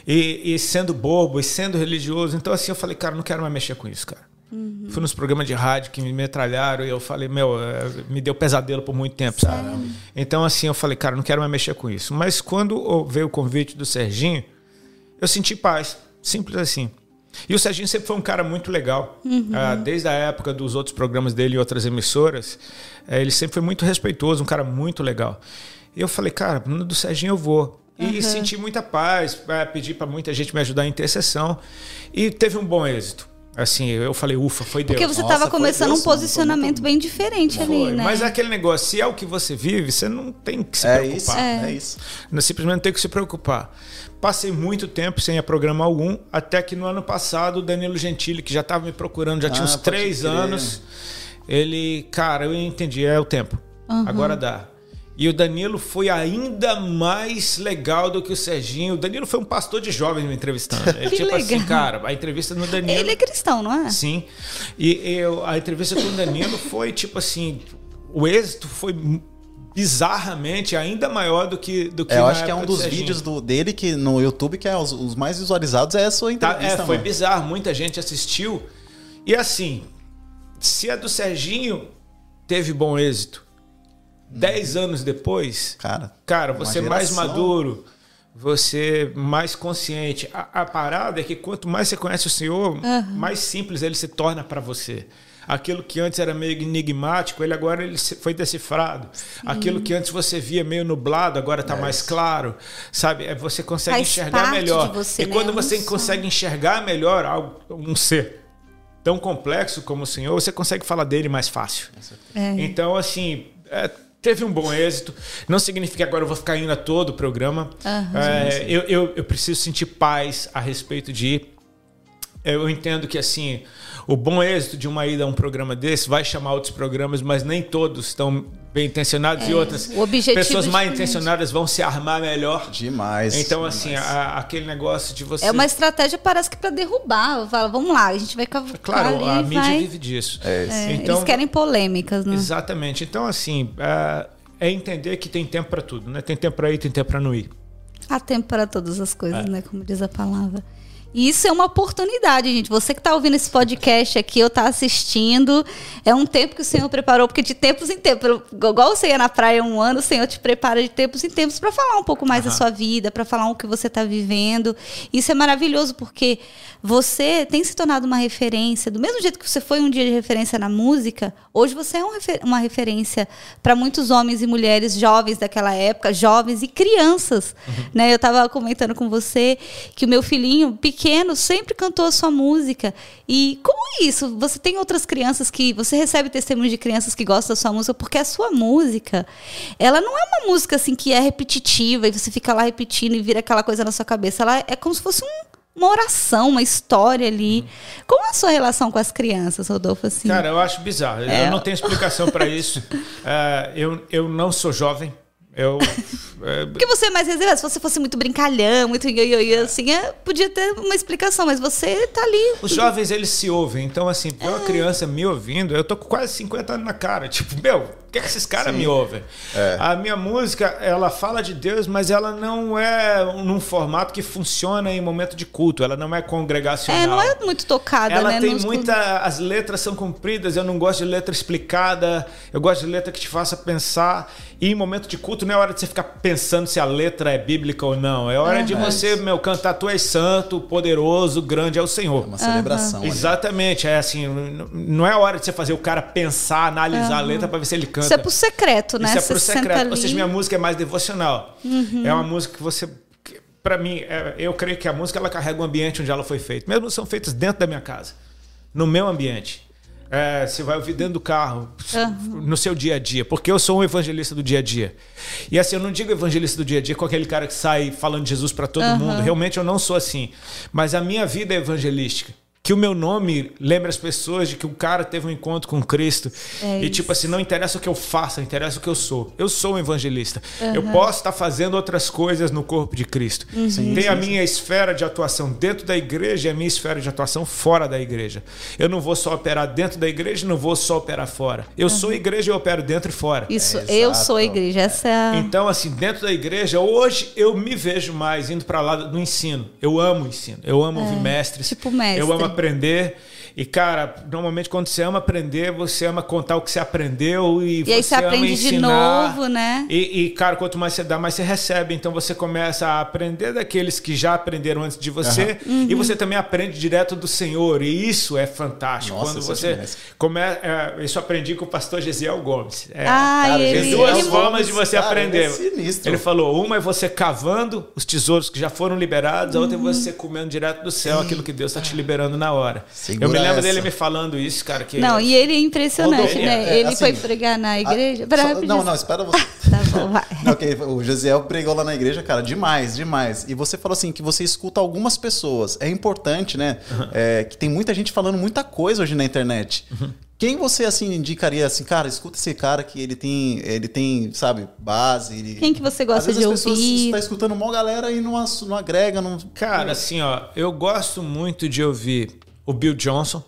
e, e sendo bobo, e sendo religioso. Então, assim, eu falei, cara, não quero mais mexer com isso, cara. Fui nos programas de rádio que me metralharam e eu falei, meu, eh, me deu pesadelo por muito tempo, sabe? Então, assim, eu falei, cara, não quero mais mexer com isso. Mas quando veio o convite do Serginho, eu senti paz. Simples assim. E o Serginho sempre foi um cara muito legal. Ah, desde a época dos outros programas dele e outras emissoras, eh, ele sempre foi muito respeitoso, um cara muito legal. E eu falei, cara, no do Serginho eu vou. E senti muita paz, eh, pedi para muita gente me ajudar em intercessão. E teve um bom êxito. Assim, eu falei, ufa, foi Deus. Porque você estava começando Deus, um posicionamento bem diferente ali, Foi, né? Mas é aquele negócio, se é o que você vive, você não tem que se É preocupar. isso, é. isso. Não, Simplesmente não tem que se preocupar. Passei muito tempo sem ir a programa algum, até que no ano passado o Danilo Gentili, que já estava me procurando, já tinha Ah, uns pode três crer. anos, ele, cara, eu entendi, é o tempo. Agora dá. E o Danilo foi ainda mais legal do que o Serginho. O Danilo foi um pastor de jovens me entrevistando. [laughs] Ele, Que tipo assim, legal. cara, a entrevista no Danilo. Ele é cristão, não é? Sim. E eu, a entrevista com o Danilo foi tipo assim: o êxito foi bizarramente ainda maior do que do que é, Eu acho que é um dos vídeos do, dele que no YouTube que é os, os mais visualizados é a sua entrevista. Tá, é, foi mano. bizarro, muita gente assistiu. E assim, se a do Serginho teve bom êxito, dez uhum. anos depois, cara, cara você geração. mais maduro, você mais consciente. A, a, parada é que quanto mais você conhece o Senhor, uhum. mais simples ele se torna para você. Aquilo que antes era meio enigmático, ele agora ele foi decifrado. Sim. Aquilo que antes você via meio nublado, agora está é mais claro. Sabe? É, você consegue Faz enxergar melhor. Você, e né? quando você consegue enxergar melhor algo, um ser tão complexo como o Senhor, você consegue falar dele mais fácil. É. Então, assim, é, teve um bom êxito. Não significa que agora eu vou ficar indo a todo o programa. Uhum. É, eu, eu, eu, preciso sentir paz a respeito de. Eu entendo que, assim, o bom êxito de uma ida a um programa desse vai chamar outros programas, mas nem todos estão bem intencionados é, e outras pessoas é mal intencionadas vão se armar melhor. Demais. Então, demais. assim, a, aquele negócio de você. É uma estratégia, parece que para derrubar. Fala, vamos lá, a gente vai cavucar. Claro, a mídia vai... vive disso. É, é, então, eles querem polêmicas, né? Exatamente. Então, assim, é, é entender que tem tempo para tudo, né? Tem tempo para ir, tem tempo para não ir. Há tempo para todas as coisas, é. né? Como diz a palavra. E isso é uma oportunidade, gente. Você que está ouvindo esse podcast aqui, ou está assistindo, é um tempo que o Senhor preparou, porque de tempos em tempos, igual você ia na praia um ano, o Senhor te prepara de tempos em tempos para falar um pouco mais uhum. da sua vida, para falar o que você está vivendo. Isso é maravilhoso, porque você tem se tornado uma referência. Do mesmo jeito que você foi um dia de referência na música, hoje você é um uma referência para muitos homens e mulheres jovens daquela época, jovens e crianças. Uhum. Né? Eu estava comentando com você que o meu filhinho pequeno, pequeno sempre cantou a sua música. E como é isso? Você tem outras crianças que. Você recebe testemunhos de crianças que gostam da sua música, porque a sua música, ela não é uma música assim que é repetitiva e você fica lá repetindo e vira aquela coisa na sua cabeça. Ela é como se fosse um uma oração, uma história ali. Uhum. Como é a sua relação com as crianças, Rodolfo? Assim? Cara, eu acho bizarro. É. Eu não tenho explicação para [laughs] isso. Uh, eu, eu não sou jovem. Eu, é... Porque você é mais reservado. Se você fosse muito brincalhão, muito ioiô, assim, é, podia ter uma explicação, mas você tá ali. Os jovens, eles se ouvem. Então, assim, pra uma é. criança me ouvindo, eu tô com quase 50 anos na cara. Tipo, meu, por que, que esses caras me ouvem? É. A minha música, ela fala de Deus, mas ela não é num formato que funciona em momento de culto. Ela não é congregacional. É, não é muito tocada, ela né? Ela tem muita... As letras são compridas, eu não gosto de letra explicada. Eu gosto de letra que te faça pensar. E em momento de culto não é hora de você ficar pensando se a letra é bíblica ou não. É hora uhum. de você, meu, cantar Tu és santo, poderoso, grande é o Senhor. É uma celebração. Uhum. Exatamente. É assim, não é hora de você fazer o cara pensar, analisar uhum. a letra para ver se ele canta. Isso é pro secreto, né? Isso é pro você secreto. Ou seja, minha música é mais devocional. Uhum. É uma música que você para mim, é, eu creio que a música ela carrega o ambiente onde ela foi feita. Mesmo são feitas dentro da minha casa, no meu ambiente. É, você vai ouvir dentro do carro, uhum. no seu dia a dia, porque eu sou um evangelista do dia a dia. E assim, eu não digo evangelista do dia a dia com aquele cara que sai falando de Jesus para todo uhum. mundo. Realmente eu não sou assim. Mas a minha vida é evangelística que o meu nome lembre as pessoas de que o cara teve um encontro com Cristo. É e tipo assim, não interessa o que eu faça, interessa o que eu sou. Eu sou um evangelista. Uhum. Eu posso estar fazendo outras coisas no corpo de Cristo. Uhum. Sim, Tem sim, a minha sim. esfera de atuação dentro da igreja e a minha esfera de atuação fora da igreja. Eu não vou só operar dentro da igreja, não vou só operar fora. Eu uhum. sou igreja e opero dentro e fora. Isso, é, eu sou igreja. Essa é a... Então, assim, dentro da igreja, hoje eu me vejo mais indo para lá do ensino. Eu amo o ensino. Eu amo é, ouvir mestres. Tipo mestre. Eu amo aprender. E, cara, normalmente quando você ama aprender, você ama contar o que você aprendeu e, e você, aí você aprende ensinar. de novo, né? E, e, cara, quanto mais você dá, mais você recebe. Então você começa a aprender daqueles que já aprenderam antes de você uhum. e você também aprende direto do Senhor. E isso é fantástico. Nossa, quando você começa. É, isso aprendi com o pastor Gesiel Gomes. É, ah, cara, ele, tem duas ele formas de você cara, aprender. Ele, é ele, falou: uma é você cavando os tesouros que já foram liberados, a outra é você comendo direto do céu aquilo que Deus está te liberando na hora. Segura Eu me lembro essa. dele me falando isso, cara. Que não, e ele é impressionante, né? É, ele assim, foi pregar na igreja. A, só, não, não, espera você. [laughs] tá bom, vai. [laughs] Não, okay, o Josiel pregou lá na igreja, cara, demais, demais. E você falou assim que você escuta algumas pessoas. É importante, né? Uhum. É, que tem muita gente falando muita coisa hoje na internet. Uhum. Quem você assim indicaria assim, cara, escuta esse cara que ele tem, ele tem, sabe, base. Ele... Quem que você gosta de as ouvir? Você tá escutando uma galera e não, não agrega, não. Cara, assim, ó, eu gosto muito de ouvir o Bill Johnson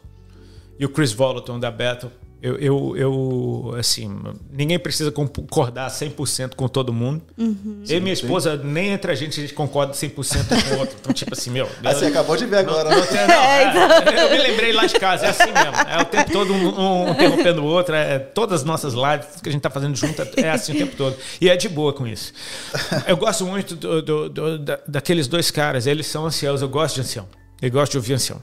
e o Chris Volaton da Battle. Eu, eu, eu, assim, ninguém precisa concordar 100% com todo mundo. Uhum. Eu e minha esposa, nem entre a gente, a gente concorda 100% com o outro. Então, tipo assim, meu. Ah, você acabou de ver agora, não, não, tem, [laughs] não é, então. Eu me lembrei lá de casa, é assim mesmo. É o tempo todo um, um [laughs] interrompendo o outro. É, todas as nossas lives que a gente tá fazendo junto é assim o tempo todo. E é de boa com isso. Eu gosto muito do, do, do, daqueles dois caras, eles são anciãos, eu gosto de ancião. Eu gosto de ouvir ancião.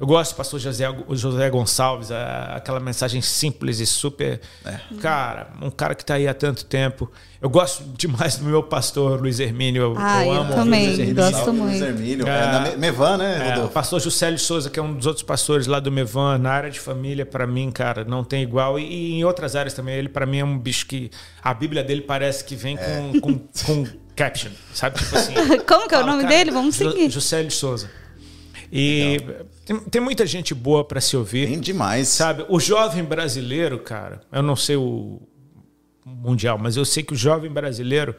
Eu gosto do pastor José, José Gonçalves, aquela mensagem simples e super. É. Cara, um cara que está aí há tanto tempo. Eu gosto demais do meu pastor Luiz Hermínio. Ah, eu, eu amo também, Luiz Hermínio. gosto muito. Luiz Hermínio, é, é, na Mevan, né, Rodolfo? É, o pastor Juscelio Souza, que é um dos outros pastores lá do Mevan, na área de família, para mim, cara, não tem igual. E, e em outras áreas também. Ele, para mim, é um bicho que. A Bíblia dele parece que vem com, é. com, com [laughs] caption, sabe? Tipo assim. Como que é o nome cara, dele? Vamos seguir. Juscelio Souza. E tem, tem, muita gente boa para se ouvir. Tem demais. Sabe, o jovem brasileiro, cara, eu não sei o mundial, mas eu sei que o jovem brasileiro,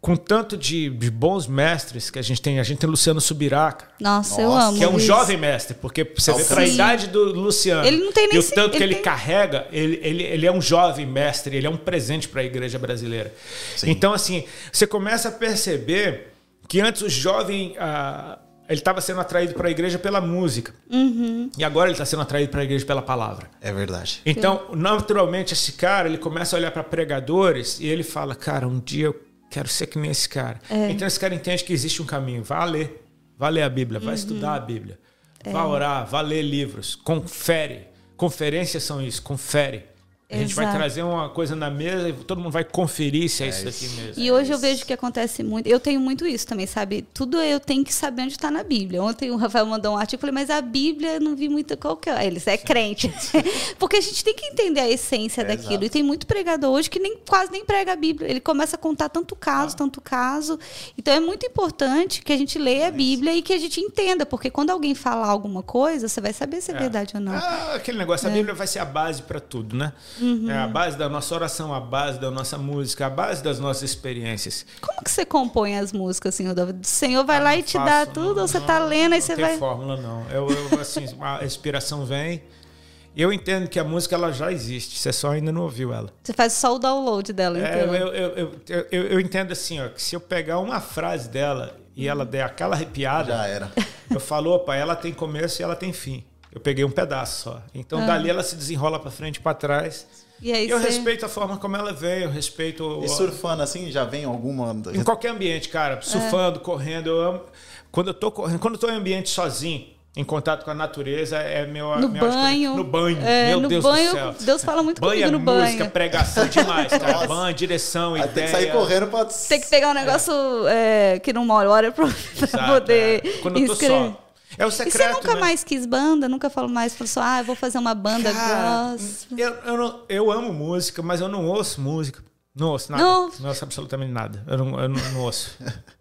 com tanto de, de bons mestres que a gente tem, a gente tem Luciano Subiraca. Nossa, Nossa eu amo. Que é um isso. jovem mestre, porque você vê para a idade do Luciano. Ele não tem nem E o tanto ele que ele tem... carrega, ele, ele, ele é um jovem mestre, ele é um presente para a igreja brasileira. Sim. Então, assim, você começa a perceber que antes o jovem. Ah, ele estava sendo atraído para a igreja pela música. Uhum. E agora ele está sendo atraído para a igreja pela palavra. É verdade. Então, naturalmente, esse cara, ele começa a olhar para pregadores e ele fala, cara, um dia eu quero ser que nem esse cara. É. Então, esse cara entende que existe um caminho. Vá ler. Vá ler a Bíblia. Vá uhum. estudar a Bíblia. É. Vá orar. Vá ler livros. Confere. Conferências são isso. Confere. A gente vai trazer uma coisa na mesa e todo mundo vai conferir se é, é isso daqui mesmo. E hoje eu vejo que acontece muito. Eu tenho muito isso também, sabe? Tudo eu tenho que saber onde está na Bíblia. Ontem o Rafael mandou um artigo e falei, mas a Bíblia eu não vi muito qual que é. Eles é crente. [laughs] Porque a gente tem que entender a essência é, daquilo. Exato. E tem muito pregador hoje que nem, quase nem prega a Bíblia. Ele começa a contar tanto caso, ah. tanto caso. Então é muito importante que a gente leia a Bíblia e que a gente entenda. Porque quando alguém falar alguma coisa, você vai saber se é, é. verdade ou não. Ah, aquele negócio, a é. Bíblia vai ser a base para tudo, né? Uhum. É a base da nossa oração, a base da nossa música, a base das nossas experiências. Como que você compõe as músicas, assim, Rodolfo? O Senhor vai ah, lá e te faço, dá tudo, não, ou você está lendo e você vai... Não tem fórmula, não. Eu, eu, assim, [laughs] a inspiração vem... Eu entendo que a música ela já existe, você só ainda não ouviu ela. Você faz só o download dela, então. É, eu, eu, eu, eu, entendo assim, ó, que se eu pegar uma frase dela e ela der aquela arrepiada, já era. Eu falo, opa, ela tem começo e ela tem fim. Eu peguei um pedaço só. Então ah. dali ela se desenrola para frente e para trás. E aí eu você... respeito a forma como ela vem, eu respeito. E surfando assim, já vem alguma. Em qualquer ambiente, cara. Surfando, é. correndo. Eu amo... Quando eu tô correndo, quando eu tô em ambiente sozinho, em contato com a natureza, é meu. No banho. no banho. É, Meu no Deus banho, do céu. Deus fala muito banho comigo é no banho. música, pregação demais, cara. banho, direção, Aí ideia. Tem que sair correndo pra. Tem que pegar um negócio é. É, que não mora hora pra, pra poder. É. Quando eu tô só. É o secreto, e você nunca né? mais quis banda? Nunca falou mais? Falou só, ah, eu vou fazer uma banda Cara, eu, eu, não, eu, amo música, mas eu não ouço música. Não ouço nada. Não, não ouço absolutamente nada. Eu não, eu não, não ouço.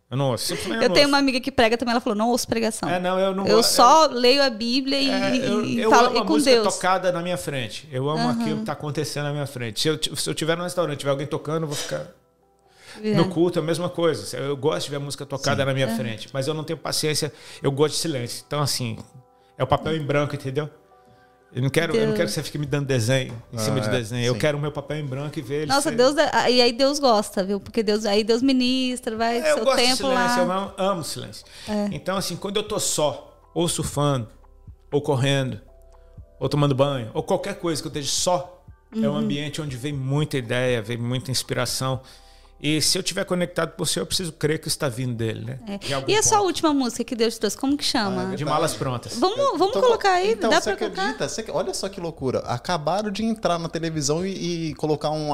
Eu não ouço. Eu, eu tenho uma amiga que prega também, ela falou, não ouço pregação. É, não, eu não Eu só leio a Bíblia e, é, eu, e eu falo amo e a com música Deus. tocada na minha frente. Eu amo uhum. aquilo que está acontecendo na minha frente. Se eu, se eu tiver no restaurante, tiver alguém tocando, eu vou ficar é. No culto é a mesma coisa. Eu gosto de ver a música tocada Sim. na minha é. frente, mas eu não tenho paciência, eu gosto de silêncio. Então, assim, é o papel em branco, entendeu? Eu não quero, eu não quero que você fique me dando desenho em ah, cima de é, desenho. Sim. Eu quero o meu papel em branco e ver ele. Nossa, ser... Deus. E aí Deus gosta, viu? Porque Deus, aí Deus ministra, vai é, seu eu gosto tempo de silêncio, lá. Eu amo silêncio. É. Então, assim, quando eu tô só, ou surfando, ou correndo, ou tomando banho, ou qualquer coisa que eu esteja só, uhum. é um uhum. ambiente onde vem muita ideia, vem muita inspiração. E se eu tiver conectado com você, eu preciso crer que está vindo dele, né? É. E a sua última música que Deus trouxe, como que chama? Ah, é de malas prontas. Vamos, vamos então, colocar aí, então, dá para colocar? Você, olha só que loucura. Acabaram de entrar na televisão e, e colocar um,